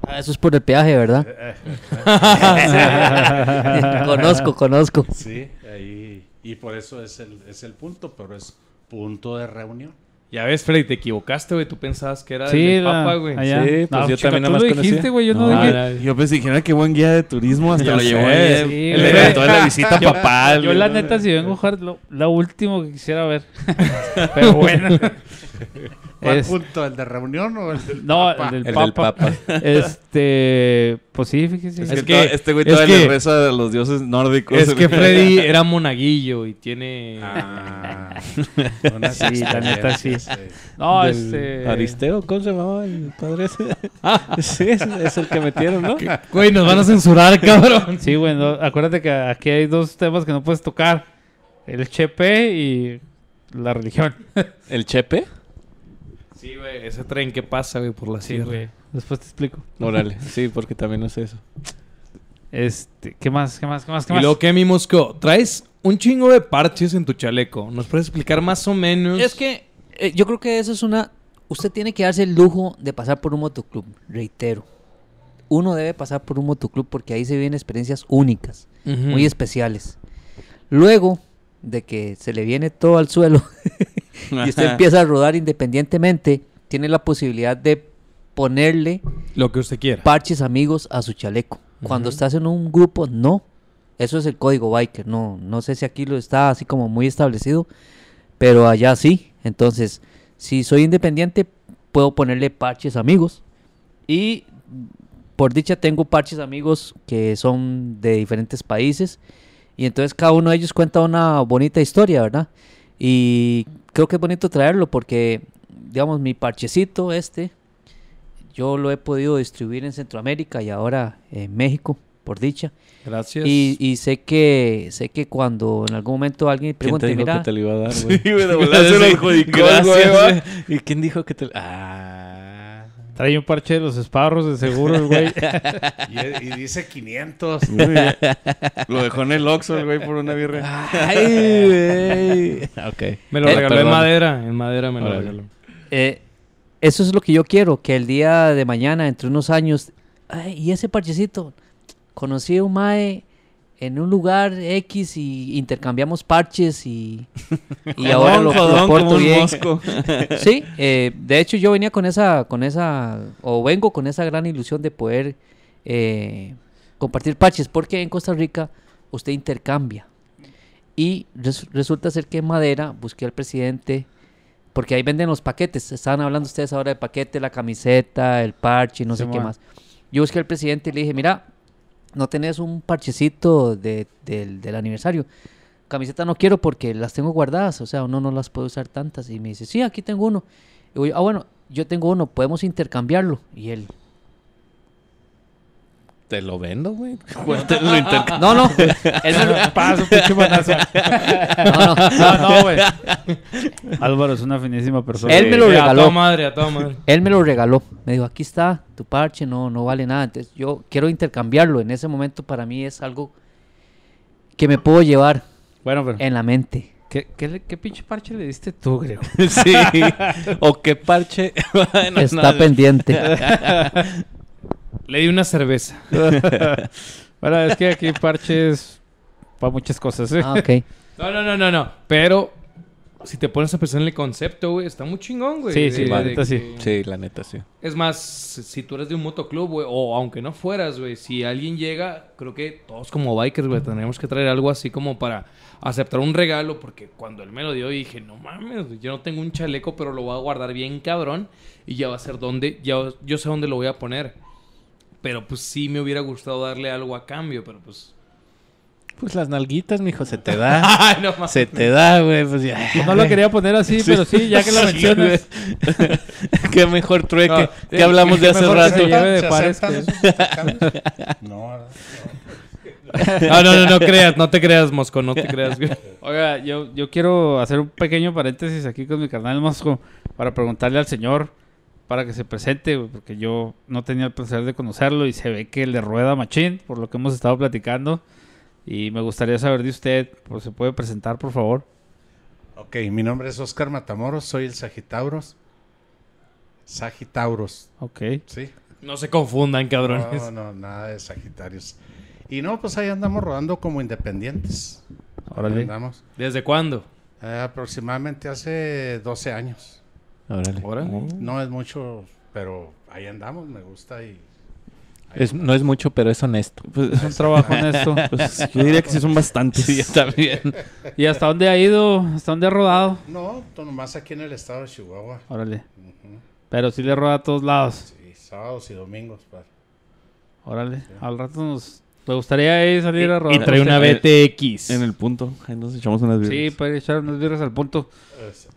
Ah, eso es por el peaje, ¿verdad? conozco, conozco. sí, ahí... Y por eso es el, es el punto, pero es punto de reunión. Ya ves, Freddy, te equivocaste, güey. Tú pensabas que era Sí, el la- Papa, güey. allá. Sí, pues yo chica, también nada más lo dijiste, güey. Yo no, No, dije. era- Yo pensé, dijera que buen guía de turismo, hasta lo llevó ahí. sí, de la visita papal. Yo, la neta, si vengo a jugar, lo, lo último que quisiera ver. Pero bueno. ¿Cuál Es- punto? ¿El de reunión o el del no, Papa? el del El del Papa. Este. Pues sí, fíjese. Es, Es que, este güey todavía le reza a los dioses nórdicos. Es que Freddy era monaguillo y tiene... Ah, Sí, la neta, sí. No, Del este. Aristeo, ¿cómo se llamaba el padre ese? sí, es, es el que metieron, ¿no? Güey, nos van a censurar, cabrón. Sí, güey. no, acuérdate que aquí hay dos temas que no puedes tocar: el chepe y la religión. ¿El Chepe? Sí, güey, ese tren que pasa, güey, por la Sí, sierra. güey. Después te explico. Órale, sí, porque también no sé eso. Este, ¿qué más? ¿Qué más? ¿Qué más? ¿Qué Y más? luego, ¿qué, mi Mosco? Traes un chingo de parches en tu chaleco. ¿Nos puedes explicar más o menos? Es que eh, yo creo que eso es una... Usted tiene que darse el lujo de pasar por un motoclub, reitero. Uno debe pasar por un motoclub porque ahí se viven experiencias únicas, muy especiales. Luego de que se le viene todo al suelo y usted empieza a rodar independientemente, tiene la posibilidad de ponerle Lo que usted quiera. parches amigos a su chaleco. Cuando Ujú. estás en un grupo, no. Eso es el código biker. No, no sé si aquí lo está así como muy establecido, pero allá sí. Entonces, si soy independiente, puedo ponerle parches amigos. Y por dicha tengo parches amigos que son de diferentes países. Y entonces cada uno de ellos cuenta una bonita historia, ¿verdad? Y creo que es bonito traerlo porque, digamos, mi parchecito este, yo lo he podido distribuir en Centroamérica y ahora en México, por dicha. Gracias. Y, y sé que sé que cuando en algún momento alguien ¿Quién te pregunte, dijo mira, que te lo iba a dar, güey? Sí, güey, de Gracias, güey, va. güey. ¿Y quién dijo que te lo... Ah... Trae un parche de los esparros de seguro, güey. Y, y dice 500. Güey, Lo dejó en el Oxxo, el güey, por una birra. Ay, güey. Ok. me lo Eh, regaló en madera. En madera me lo regaló. eh, eso es lo que yo quiero, que el día de mañana, entre unos años, ay, y ese parchecito, conocí a un mae en un lugar X y intercambiamos parches y, y ahora lo, lo porto bien. Sí, eh, de hecho yo venía con esa, con esa, o vengo con esa gran ilusión de poder eh, compartir parches, porque en Costa Rica usted intercambia. Y res- resulta ser que en Madera busqué al presidente, porque ahí venden los paquetes, estaban hablando ustedes ahora de paquete, la camiseta, el parche, no sé qué más. Yo busqué al presidente y le dije, mira, no tenés un parchecito de- del, del aniversario. Camiseta no quiero porque las tengo guardadas, o sea, uno no las puede usar tantas. Y me dice, sí, aquí tengo uno. Y ah, bueno, yo tengo uno, podemos intercambiarlo. Y él, te lo vendo, güey. No, no. Paso, pinche manazo. no, no. No, no, güey. Álvaro es una finísima persona. Él me lo Sí, A regaló. toda madre, a toda madre. Él me lo regaló. Me dijo, aquí está tu parche, no, no vale nada. Entonces yo quiero intercambiarlo. En ese momento para mí es algo que me puedo llevar Bueno, pero. en la mente. ¿Qué, qué, pinche parche le diste tú, Grego? sí. O qué parche. Bueno, Está pendiente. Le di una cerveza. bueno, es que aquí parches para muchas cosas, ¿eh? Ah, ok. No, no, no, no, no. Pero si te pones a pensar en el concepto, güey, está muy chingón, güey. Sí, De- sí, de la neta sí. que- Sí, la neta, sí. Es más, si tú eres de un motoclub, güey, o aunque no fueras, güey, si alguien llega, creo que todos como bikers, güey, tenemos que traer algo así como para aceptar un regalo, porque cuando él me lo dio dije, no mames, güey, yo no tengo un chaleco, pero lo voy a guardar bien cabrón y ya va a ser donde, ya, yo sé dónde lo voy a poner. Pero pues sí me hubiera gustado darle algo a cambio, pero pues... Pues las nalguitas, mijo, se te da. Ay, no mames. se te da, güey. Pues ya. Pues no lo quería poner así, pero sí, ya que lo mencionas. Qué mejor trueque. No, que eh, hablamos de hace rato. se lleve de ¿Se pares que-? No, no. No, no, no, no creas, no te creas, Mosco, no te creas, güey. Oiga, yo, yo quiero hacer un pequeño paréntesis aquí con mi carnal Mosco para preguntarle al señor para que se presente, porque yo no tenía el placer de conocerlo y se ve que le rueda machín, por lo que hemos estado platicando. Y me gustaría saber de usted, pues se puede presentar, por favor. Ok, mi nombre es Oscar Matamoros, soy el Sagitauros. Sagitauros, Ok. ¿sí? No se confundan, cabrones. No, no, nada de Sagitarios. Y no, pues ahí andamos rodando como independientes. Ahí Órale. andamos. ¿Desde cuándo? Eh, aproximadamente hace 12 años. Órale. Ahora. No es mucho, pero ahí andamos, me gusta y... Es- no es mucho, pero es honesto. Pues, Es un trabajo honesto. pues, yo diría que sí son bastantes. Sí. ¿Y hasta dónde ha ido? ¿Hasta dónde ha rodado? No, nomás aquí en el estado de Chihuahua. Órale. Pero sí le rueda a todos lados. Sí, sábados y domingos. pa. Órale. Al rato nos... ¿Le gustaría ahí salir a rodar? Y trae una en el- BTX. En el punto. Ahí nos echamos unas Sí, birras. para echar unas birras al punto.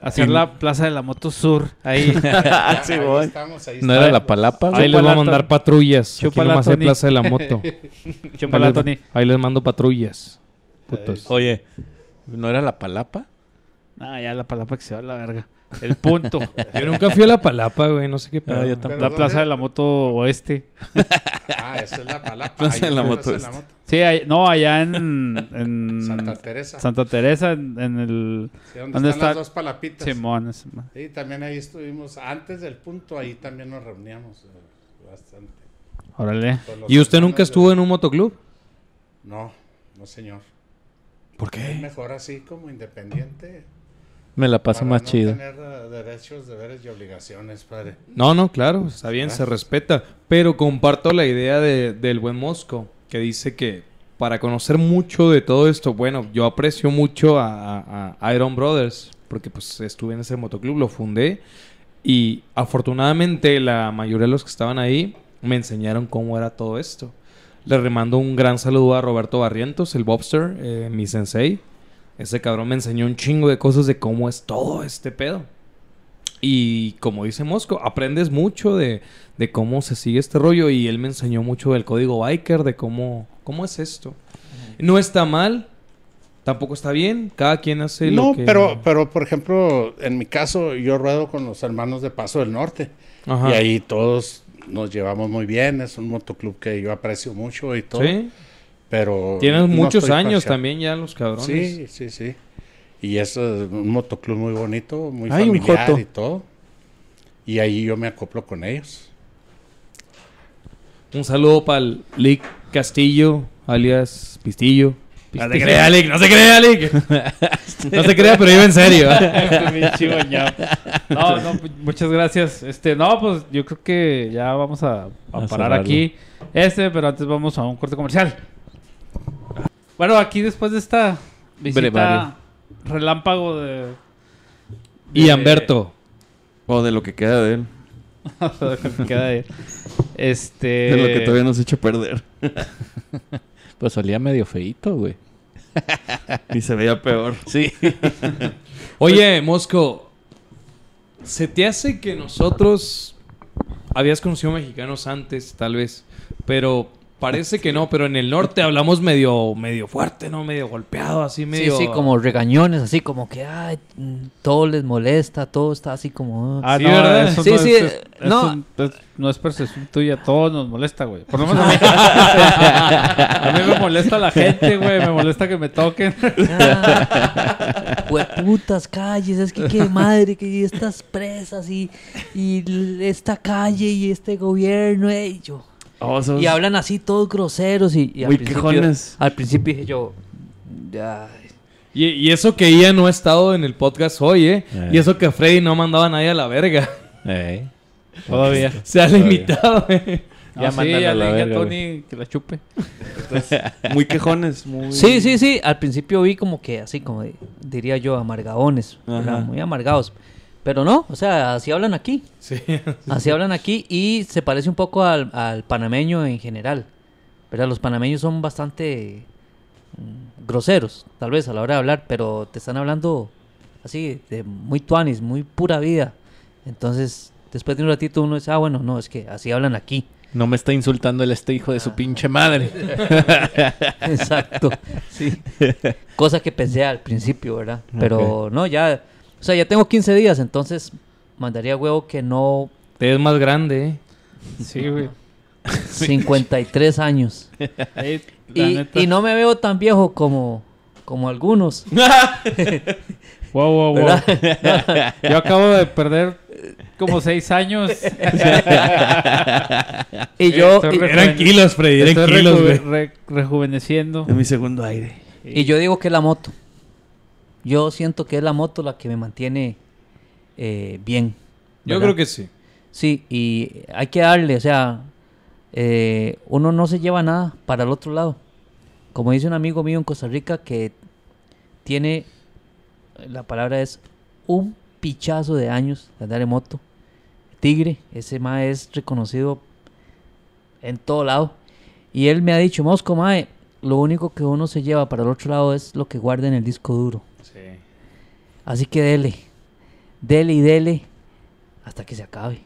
Hacer la Plaza de la Moto Sur. Ahí. Ya, Sí, ahí voy. estamos, ahí ¿No era la palapa? Ahí les voy a mandar patrullas. Aquí hay Tony. Plaza de la Moto. Tony. ahí les mando patrullas. Putos. Oye, ¿no era la palapa? Ah, ya la palapa que se va a la verga. El punto. Yo nunca fui a la palapa, güey. No sé qué pedo. Ah, Pero la. Plaza de la Moto Oeste. Ah, esa es la palapa. Plaza de la Moto de Este. Sí, ahí- no, allá en, en Santa Teresa. Santa Teresa, en, en el Sí, donde ¿Dónde están está? las dos palapitas. Simón. Sí, también ahí estuvimos. Antes del punto, ahí también nos reuníamos eh, bastante. Órale. ¿Y usted nunca de- estuvo en un motoclub? No, no señor. ¿Por Es mejor así como independiente. Me la paso para más no chido. tener eh, derechos, deberes y obligaciones, padre. No, no, claro. Está bien, se respeta. Pero comparto la idea de- del buen Mosco. Que dice que para conocer mucho de todo esto, bueno, yo aprecio mucho a, a- a Iron Brothers. Porque pues estuve en ese motoclub, lo fundé. Y afortunadamente la mayoría de los que estaban ahí me enseñaron cómo era todo esto. Le remando un gran saludo a Roberto Barrientos, el Bobster, eh, mi sensei. Ese cabrón me enseñó un chingo de cosas de cómo es todo este pedo. Y como dice Mosco, aprendes mucho de, de cómo se sigue este rollo. Y él me enseñó mucho del código biker, de cómo, cómo es esto. No está mal, tampoco está bien. Cada quien hace no, lo que... pero, pero por ejemplo, en mi caso, yo ruedo con los hermanos de Paso del Norte. Ajá. Y ahí todos nos llevamos muy bien. Es un motoclub que yo aprecio mucho y todo. Sí. Pero. Tienes no muchos años parcial. también ya los cabrones. Sí, sí, sí. Y es eh, un motoclub muy bonito, muy Ay, familiar y todo. Y ahí yo me acoplo con ellos. Un saludo para el Lick Castillo, alias Pistillo. No se crea, Lick, no se crea, Lick. no se crea, pero iba en serio. Este no, no, pues, muchas gracias. Este, no, pues yo creo que ya vamos a, a A parar cerrarlo. aquí. Este, pero antes vamos a un corte comercial. Bueno, aquí después de esta visita Brevario. relámpago de, y de- Amberto. O de lo que queda de él. que queda ahí. Este. De lo que todavía nos echa a perder. Pues olía medio feito, güey. Y se veía peor. Sí. Oye, Mosco, ¿se te hace que nosotros habías conocido mexicanos antes, tal vez, pero parece que no, pero en el norte hablamos medio, medio fuerte, ¿no? Medio golpeado, así Sí, medio... sí, como regañones, así como que ay, todo les molesta, todo está así como... Ah, Sí, no, ¿verdad? eso Sí, no, sí, es, eh, no. es- no es percepción tuya, todo nos molesta, güey. Por lo menos a mí, a mí me molesta la gente, güey, me molesta que me toquen. Ah, putas calles, es que qué madre, que estas presas y, y esta calle y este gobierno, ey, yo. Oh, sos- Y hablan así todos groseros y, y al, Muy principio, quejones. al principio dije yo, "Ay, Y, y eso que ella no ha estado en el podcast hoy, ¿eh? Eh. Y eso que Freddy no mandaba a nadie a la verga. Ey. Todavía. Se ha Todavía. limitado, ¿eh? Ya Ya sí, mándalo ya a la le dije a verga, Tony que la chupe. Muy quejones, muy... Sí, sí, sí. Al principio vi como que así, como di- diría yo, amargadones, muy amargados. Pero no, o sea, así hablan aquí. Sí. Así hablan aquí y se parece un poco al, al panameño en general. ¿verdad? Los panameños son bastante mm, groseros, tal vez, a la hora de hablar, pero te están hablando así, de muy tuanis, muy pura vida. Entonces, después de un ratito uno dice, ah, bueno, no, es que así hablan aquí. No me está insultando el este hijo de su pinche madre. Exacto, sí. Cosa que pensé al principio, ¿verdad? Pero no, ya, o sea, ya tengo 15 días, entonces mandaría huevo que no Te es más grande, ¿eh? Sí, güey. 53 años. Y, no me veo tan viejo como, como algunos, Wow, wow, wow. Yo acabo de perder como seis años. y yo, y, Eran kilos, Freddy, eran Estoy kilos, rejuve- güey. re- rejuveneciendo. En mi segundo aire. y yo digo que es la moto. Yo siento que es la moto la que me mantiene eh, bien. Yo creo que sí. Sí, y hay que darle, o sea, eh, uno no se lleva nada para el otro lado. Como dice un amigo mío en Costa Rica que tiene, la palabra es un pichazo de años de andar en moto. Tigre, ese mae es reconocido en todo lado. Y él me ha dicho, Mosco, mae, lo único que uno se lleva para el otro lado es lo que guarda en el disco duro. Sí. Así que dele, dele y dele hasta que se acabe.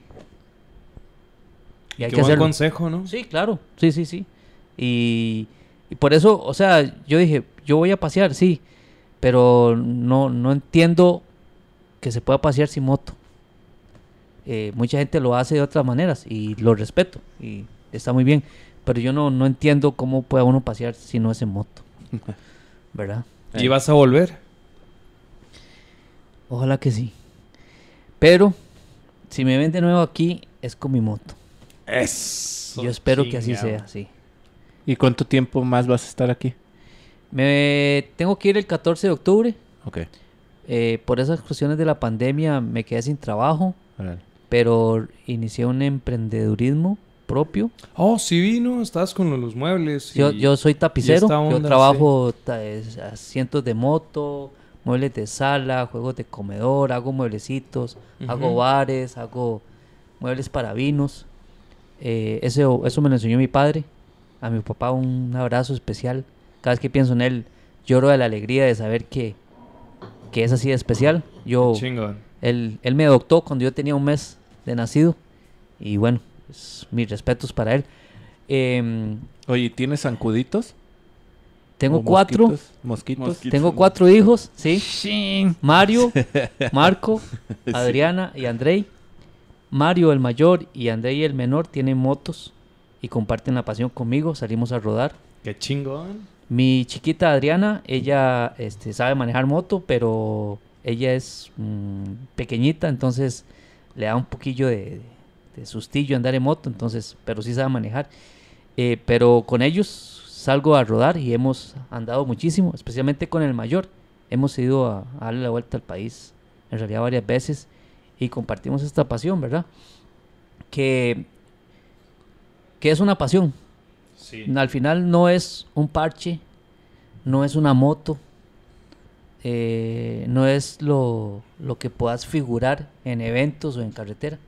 Y hay Qué que buen hacerlo. consejo, ¿no? Sí, claro, sí, sí, sí. Y, y por eso, o sea, yo dije, yo voy a pasear, sí, pero no, no entiendo que se pueda pasear sin moto. Eh, mucha gente lo hace de otras maneras y lo respeto y está muy bien, pero yo no, no entiendo cómo puede uno pasear si no es en moto. ¿Verdad? ¿Y vas a volver? Ojalá que sí. Pero si me ven de nuevo aquí es con mi moto. Eso. Yo espero que así sea, sí. ¿Y cuánto tiempo más vas a estar aquí? Me tengo que ir el 14 de octubre. Ok. Eh, por esas cuestiones de la pandemia me quedé sin trabajo, pero inicié un emprendedurismo propio. Oh, sí vino, estabas con los muebles. y- Yo, yo soy tapicero, yo trabajo es- asientos de moto, muebles de sala, juegos de comedor, hago mueblecitos, hago bares, hago muebles para vinos. Eh, eso, eso me lo enseñó mi padre. A mi papá un abrazo especial. Cada vez que pienso en él, lloro de la alegría de saber que, que es así de especial. Yo, Chingón. él, él me adoptó cuando yo tenía un mes de nacido. Y bueno, pues, mis respetos para él. Em, Oye, ¿tienes zancuditos? Tengo ¿O cuatro. Mosquitos? ¿Mosquitos? Mosquitos. Tengo cuatro hijos, ¿sí? Mario, Marco, Adriana y Andrei. Mario el mayor y Andrei el menor tienen motos y comparten la pasión conmigo. Salimos a rodar. Qué chingón. Mi chiquita Adriana, ella este, sabe manejar moto, pero ella es mm, pequeñita, entonces le da un poquillo de, de sustillo andar en moto, entonces, pero sí sabe manejar. Eh, pero con ellos salgo a rodar y hemos andado muchísimo, especialmente con el mayor. Hemos ido a, a darle la vuelta al país, en realidad varias veces, y compartimos esta pasión, ¿verdad? Que, que es una pasión, Sí. al final no es un parche, no es una moto, eh, no es lo, lo que puedas figurar en eventos o en carretera.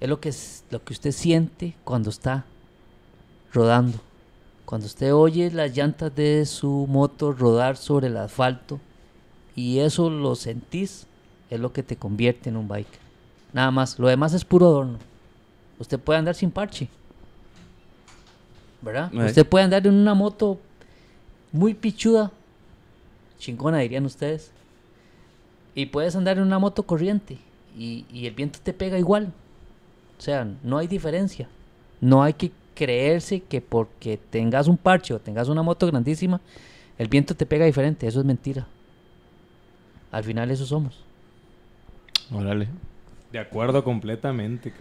Es lo que, es, lo que usted siente cuando está rodando. Cuando usted oye las llantas de su moto rodar sobre el asfalto y eso lo sentís, es lo que te convierte en un bike. Nada más. Lo demás es puro adorno. Usted puede andar sin parche. ¿verdad? Usted puede andar en una moto muy pichuda, chingona dirían ustedes, y puedes andar en una moto corriente y, y el viento te pega igual. O sea, no hay diferencia. No hay que creerse que porque tengas un parche o tengas una moto grandísima, el viento te pega diferente. Eso es mentira. Al final eso somos. Órale. De acuerdo completamente.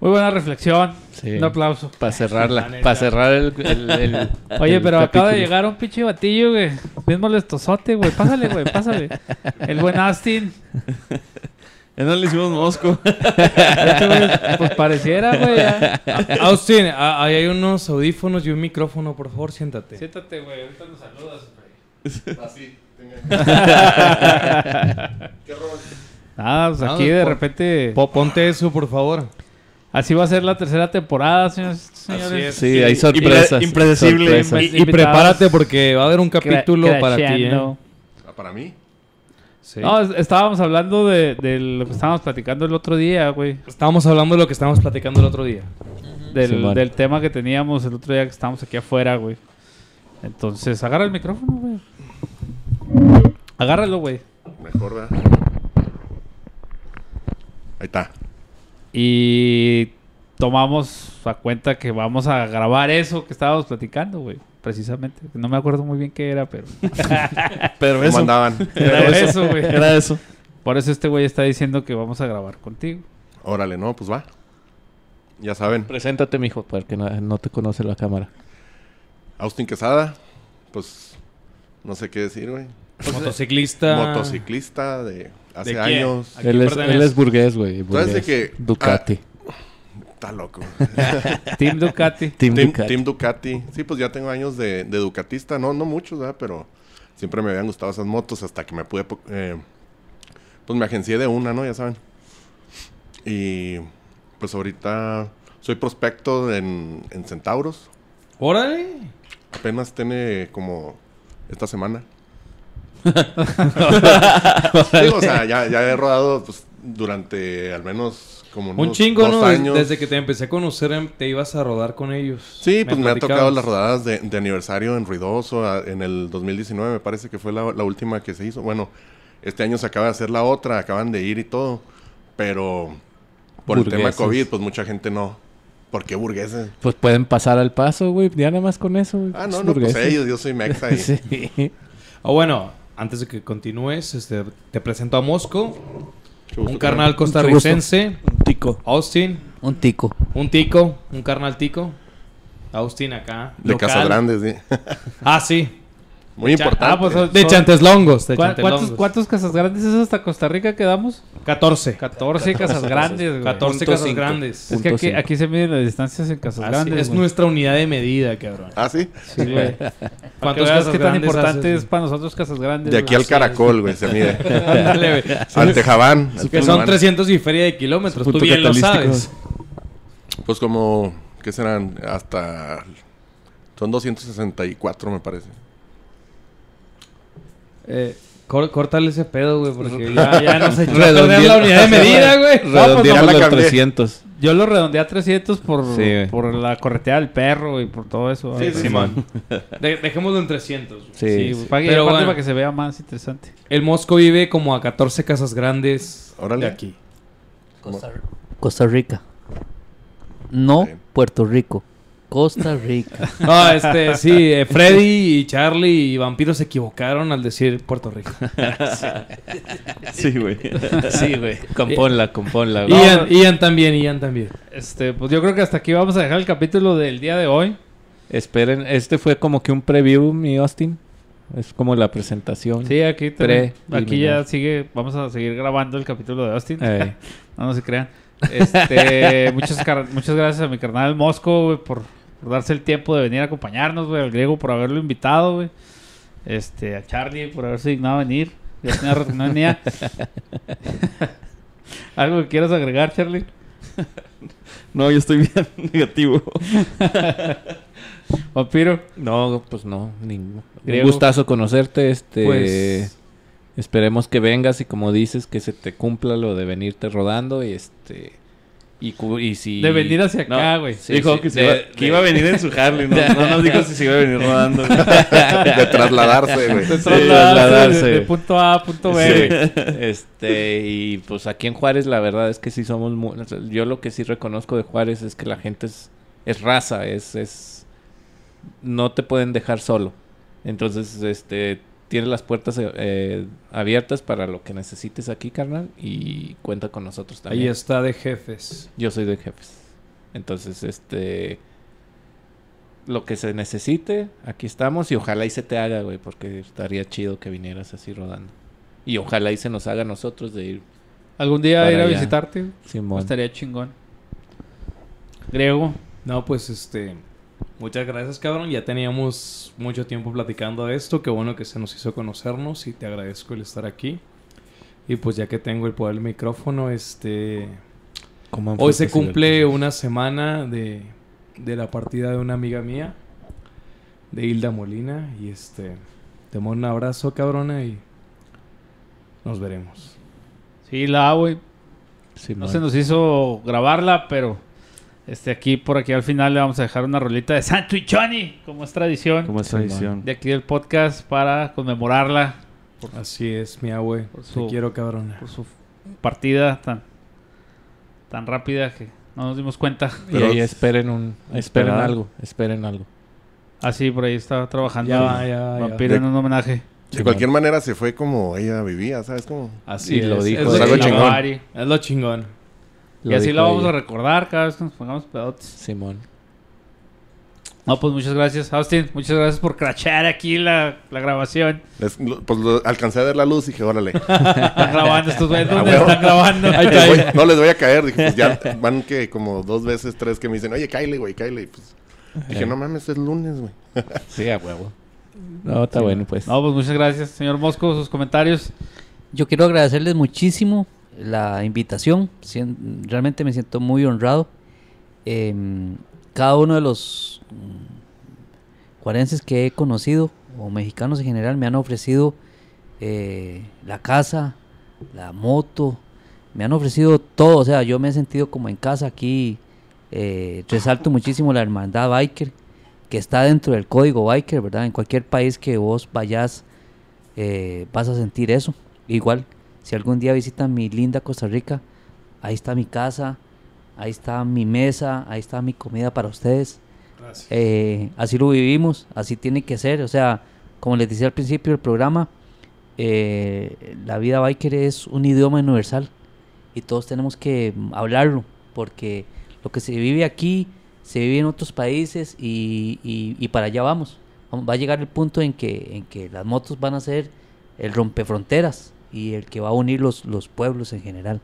Muy buena reflexión. Sí. Un aplauso. Para La cerrarla. Para cerrar el, el- el- Oye, el pero acaba de llegar un pinche batillo, güey. Bien molestosote, güey. Pásale, güey, pásale. El buen Austin. No le hicimos mosco. Güey, pues pareciera, güey. Austin, ahí hay unos audífonos y un micrófono, por favor, siéntate. Siéntate, güey. Ahorita nos saludas, güey. Así. Nada, pues Nada, aquí de repente... Po- ponte eso, por favor. Así va a ser la tercera temporada, señores. señores. es. Sí, hay sorpresas. impredecible. sorpresas. Y, prepárate porque va a haber un Cra- capítulo para ti, ¿eh? Ah, para mí. Sí. No, es- estábamos hablando de, de lo que estábamos platicando el otro día, güey. Estábamos hablando de lo que estábamos platicando el otro día. Del, del tema que teníamos el otro día que estábamos aquí afuera, güey. Entonces, agarra el micrófono, güey. Agárralo, güey. Mejor, ¿verdad? Ahí está. Y tomamos a cuenta que vamos a grabar eso que estábamos platicando, güey. Precisamente. No me acuerdo muy bien qué era, pero... Pero ¿Cómo eso. andaban? Era eso, güey. Era eso. Por eso este güey está diciendo que vamos a grabar contigo. Órale, no, pues va. Ya saben. Preséntate, mijo, porque no, no te conoce la cámara. Austin Quesada. Pues no sé qué decir, güey. Motociclista. Motociclista de hace ¿De años. ¿A quién Él es, él es burgués, güey. ¿Sabes de burgués. qué? Ducati. Está loco. Team Ducati. Team, Team, Ducati. Team Ducati. Sí, pues ya tengo años de, de Ducatista. No, no muchos, ¿verdad? Pero siempre me habían gustado esas motos hasta que me pude... eh, pues me agencié de una, ¿no? Ya saben. Y pues ahorita soy prospecto en, en Centauros. Órale. Apenas tiene como esta semana. Sí, o sea, ya, ya he rodado pues, durante al menos como Un chingo, dos ¿no? Años. Desde que te empecé a conocer, em, te ibas a rodar con ellos. Sí, pues me, ha tocado las rodadas de, de aniversario en Ruidoso a- en el 2019, me parece que fue la, la última que se hizo. Bueno, este año se acaba de hacer la otra, acaban de ir y todo, pero por el tema. COVID, pues mucha gente no. ¿Por qué burgueses? Pues pueden pasar al paso, güey. Ya nada más con eso, güey. Ah, no, no, pues burgueses. ellos, yo soy mexa y... sí. Ah, bueno, antes de que continúes, este, te presento a Mosco, un carnal costarricense, Tico. Austin, Un tico. un tico, un carnal tico. Austin acá. De local. Casas Grandes, sí. Ah, sí. Muy Cha- importante. Ah, pues son- De son- Chanteslongos. De ¿Cuá- Chanteslongos. ¿Cuántos, ¿Cuántos casas grandes es hasta Costa Rica que damos? 14. 14 casas grandes, güey. 14 Punto casas cinco. grandes. Es que aquí, aquí se miden las distancias en casas Así grandes. es güey. nuestra unidad de medida, cabrón. Ah, sí. Sí, güey. Que ¿Cuántos casas qué tan grandes importante haces, es para nosotros casas grandes. De aquí güey. al caracol, güey, se mide. Ándale, güey. al Tejabán. Que son Tejabán. 300 y feria de kilómetros. Tú bien lo sabes. Pues como, ¿qué serán? Hasta... Son 264, me parece. Eh, cór- córtale ese pedo, güey, porque ya, ya nos echó a perder la unidad de medida, güey. Redondeamos la los cambié. 300. Yo lo redondeé a 300 por, Sí, por la correteada del perro y por todo eso. Sí, güey. sí, Simón. De- dejémoslo en 300. güey. Sí. Pero bueno. para que se vea más interesante. El Mosco vive como a 14 casas grandes Órale. de aquí. Costa, Costa Rica. No. Puerto Rico. Costa Rica. No, este, sí, eh, Freddy y Charlie y Vampiro se equivocaron al decir Puerto Rico. Sí, güey. Sí, güey. Componla, componla, güey. Ian, Ian también, Ian también. Este, pues yo creo que hasta aquí vamos a dejar el capítulo del día de hoy. Esperen, este fue como que un preview, mi Austin. Es como la presentación. Sí, aquí, Pre- también- aquí ya sigue, vamos a seguir grabando el capítulo de Austin. Ey. No, no se crean. Este, muchas, muchas gracias a mi carnal Mosco, güey, por, por darse el tiempo de venir a acompañarnos, güey. Al griego por haberlo invitado, güey. Este, a Charlie por haberse dignado a venir. Ya tenía rato no venía. ¿Algo que quieras agregar, Charlie? No, yo estoy bien negativo. Vampiro. No, pues no, ningún. Griego. Un gustazo conocerte, este Pues- esperemos que vengas y como dices que se te cumpla lo de venirte rodando y este Y, cu- y si... De venir hacia No, acá, güey. sí, dijo sí, que, se de- iba, que de- iba a venir en su Harley. No, no nos dijo si se iba a venir rodando. de trasladarse, güey. De trasladarse de, de punto A a punto B, güey. Este, y pues aquí en Juárez la verdad es que sí somos muy, o sea, yo lo que sí reconozco de Juárez es que la gente es, es raza, es, es no te pueden dejar solo. Entonces, este, tienes las puertas eh, eh, abiertas para lo que necesites aquí, carnal, y cuenta con nosotros también. Ahí está de jefes. Yo soy de jefes. Entonces, este lo que se necesite, aquí estamos y ojalá y se te haga, güey, porque estaría chido que vinieras así rodando. Y ojalá y se nos haga a nosotros de ir Algún día ir a allá. visitarte. Simón. Estaría chingón. Griego. No, pues este. Muchas gracias, cabrón. Ya teníamos mucho tiempo platicando de esto. Qué bueno que se nos hizo conocernos y te agradezco el estar aquí. Y pues ya que tengo el poder del micrófono, este. Hoy se cumple una semana de, de la partida de una amiga mía, de Hilda Molina. Y este. Te mando un abrazo, cabrona, y nos veremos. Sí, la güey. No se nos hizo grabarla, pero este aquí por aquí al final le vamos a dejar una rolita de Santo y Johnny, como es tradición Como es tradición. de aquí del podcast para conmemorarla Así es, mi abue. Por Te su- quiero, cabrona. por su partida tan tan rápida que no nos dimos cuenta. Y ahí esperen un esperen algo, esperen algo. Así por ahí estaba trabajando Ya ya va, ya vampiro va. en un homenaje. De cualquier manera se fue como ella vivía, ¿sabes cómo? Así Y es. lo dijo. Lo chingón. Es lo chingón. Y Lo así la vamos ella. a recordar cada vez que nos pongamos pedotes. Simón. No, pues muchas gracias, Austin. Muchas gracias por crachar aquí la, la grabación. Les- lo- pues lo- alcancé a ver la luz y dije, órale. Están grabando estos güeyes. ¿Dónde Ah, están grabando? Les voy- no les voy a caer. Dije, pues ya van que como dos veces, tres que me dicen, oye, Kyle, güey, Kyle. Pues, dije, Eh. no mames, es lunes, güey. Sí, a huevo. No, está bueno, pues. No, pues muchas gracias, señor Mosco, sus comentarios. Yo quiero agradecerles muchísimo la invitación. Realmente me siento muy honrado. Em, cada uno de los mm, cuarenses que he conocido, o mexicanos en general, me han ofrecido eh, la casa, la moto, me han ofrecido todo. O sea, yo me he sentido como en casa aquí. eh, resalto muchísimo la hermandad biker, que está dentro del código biker, ¿verdad? En cualquier país que vos vayas, eh, vas a sentir eso. Igual, si algún día visitan mi linda Costa Rica, ahí está mi casa, ahí está mi mesa, ahí está mi comida para ustedes. Eh, así lo vivimos, así tiene que ser. O sea, como les decía al principio del programa, eh, la vida biker es un idioma universal y todos tenemos que hablarlo porque lo que se vive aquí se vive en otros países y, y- y para allá vamos. Vamos- Va a llegar el punto en que, en que las motos van a ser el rompefronteras y el que va a unir los, los pueblos en general.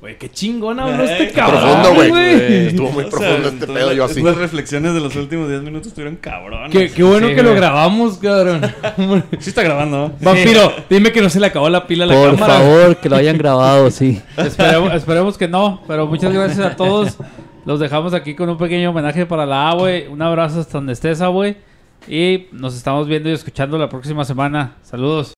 Güey, qué chingón habló este cabrón. profundo, güey. güey. Estuvo muy O sea, profundo este pedo, yo las- así. Las reflexiones de los últimos 10 minutos estuvieron cabrones. Qué, qué bueno Sí, que lo güey. grabamos, cabrón. Sí está grabando, ¿no? Vampiro, dime que no se le acabó la pila a la Por cámara. favor, que lo hayan grabado, sí. Esperemos, esperemos que no, pero muchas gracias a todos. Los dejamos aquí con un pequeño homenaje para la Abue. Un abrazo hasta donde estés, Abue. Y nos estamos viendo y escuchando la próxima semana. Saludos.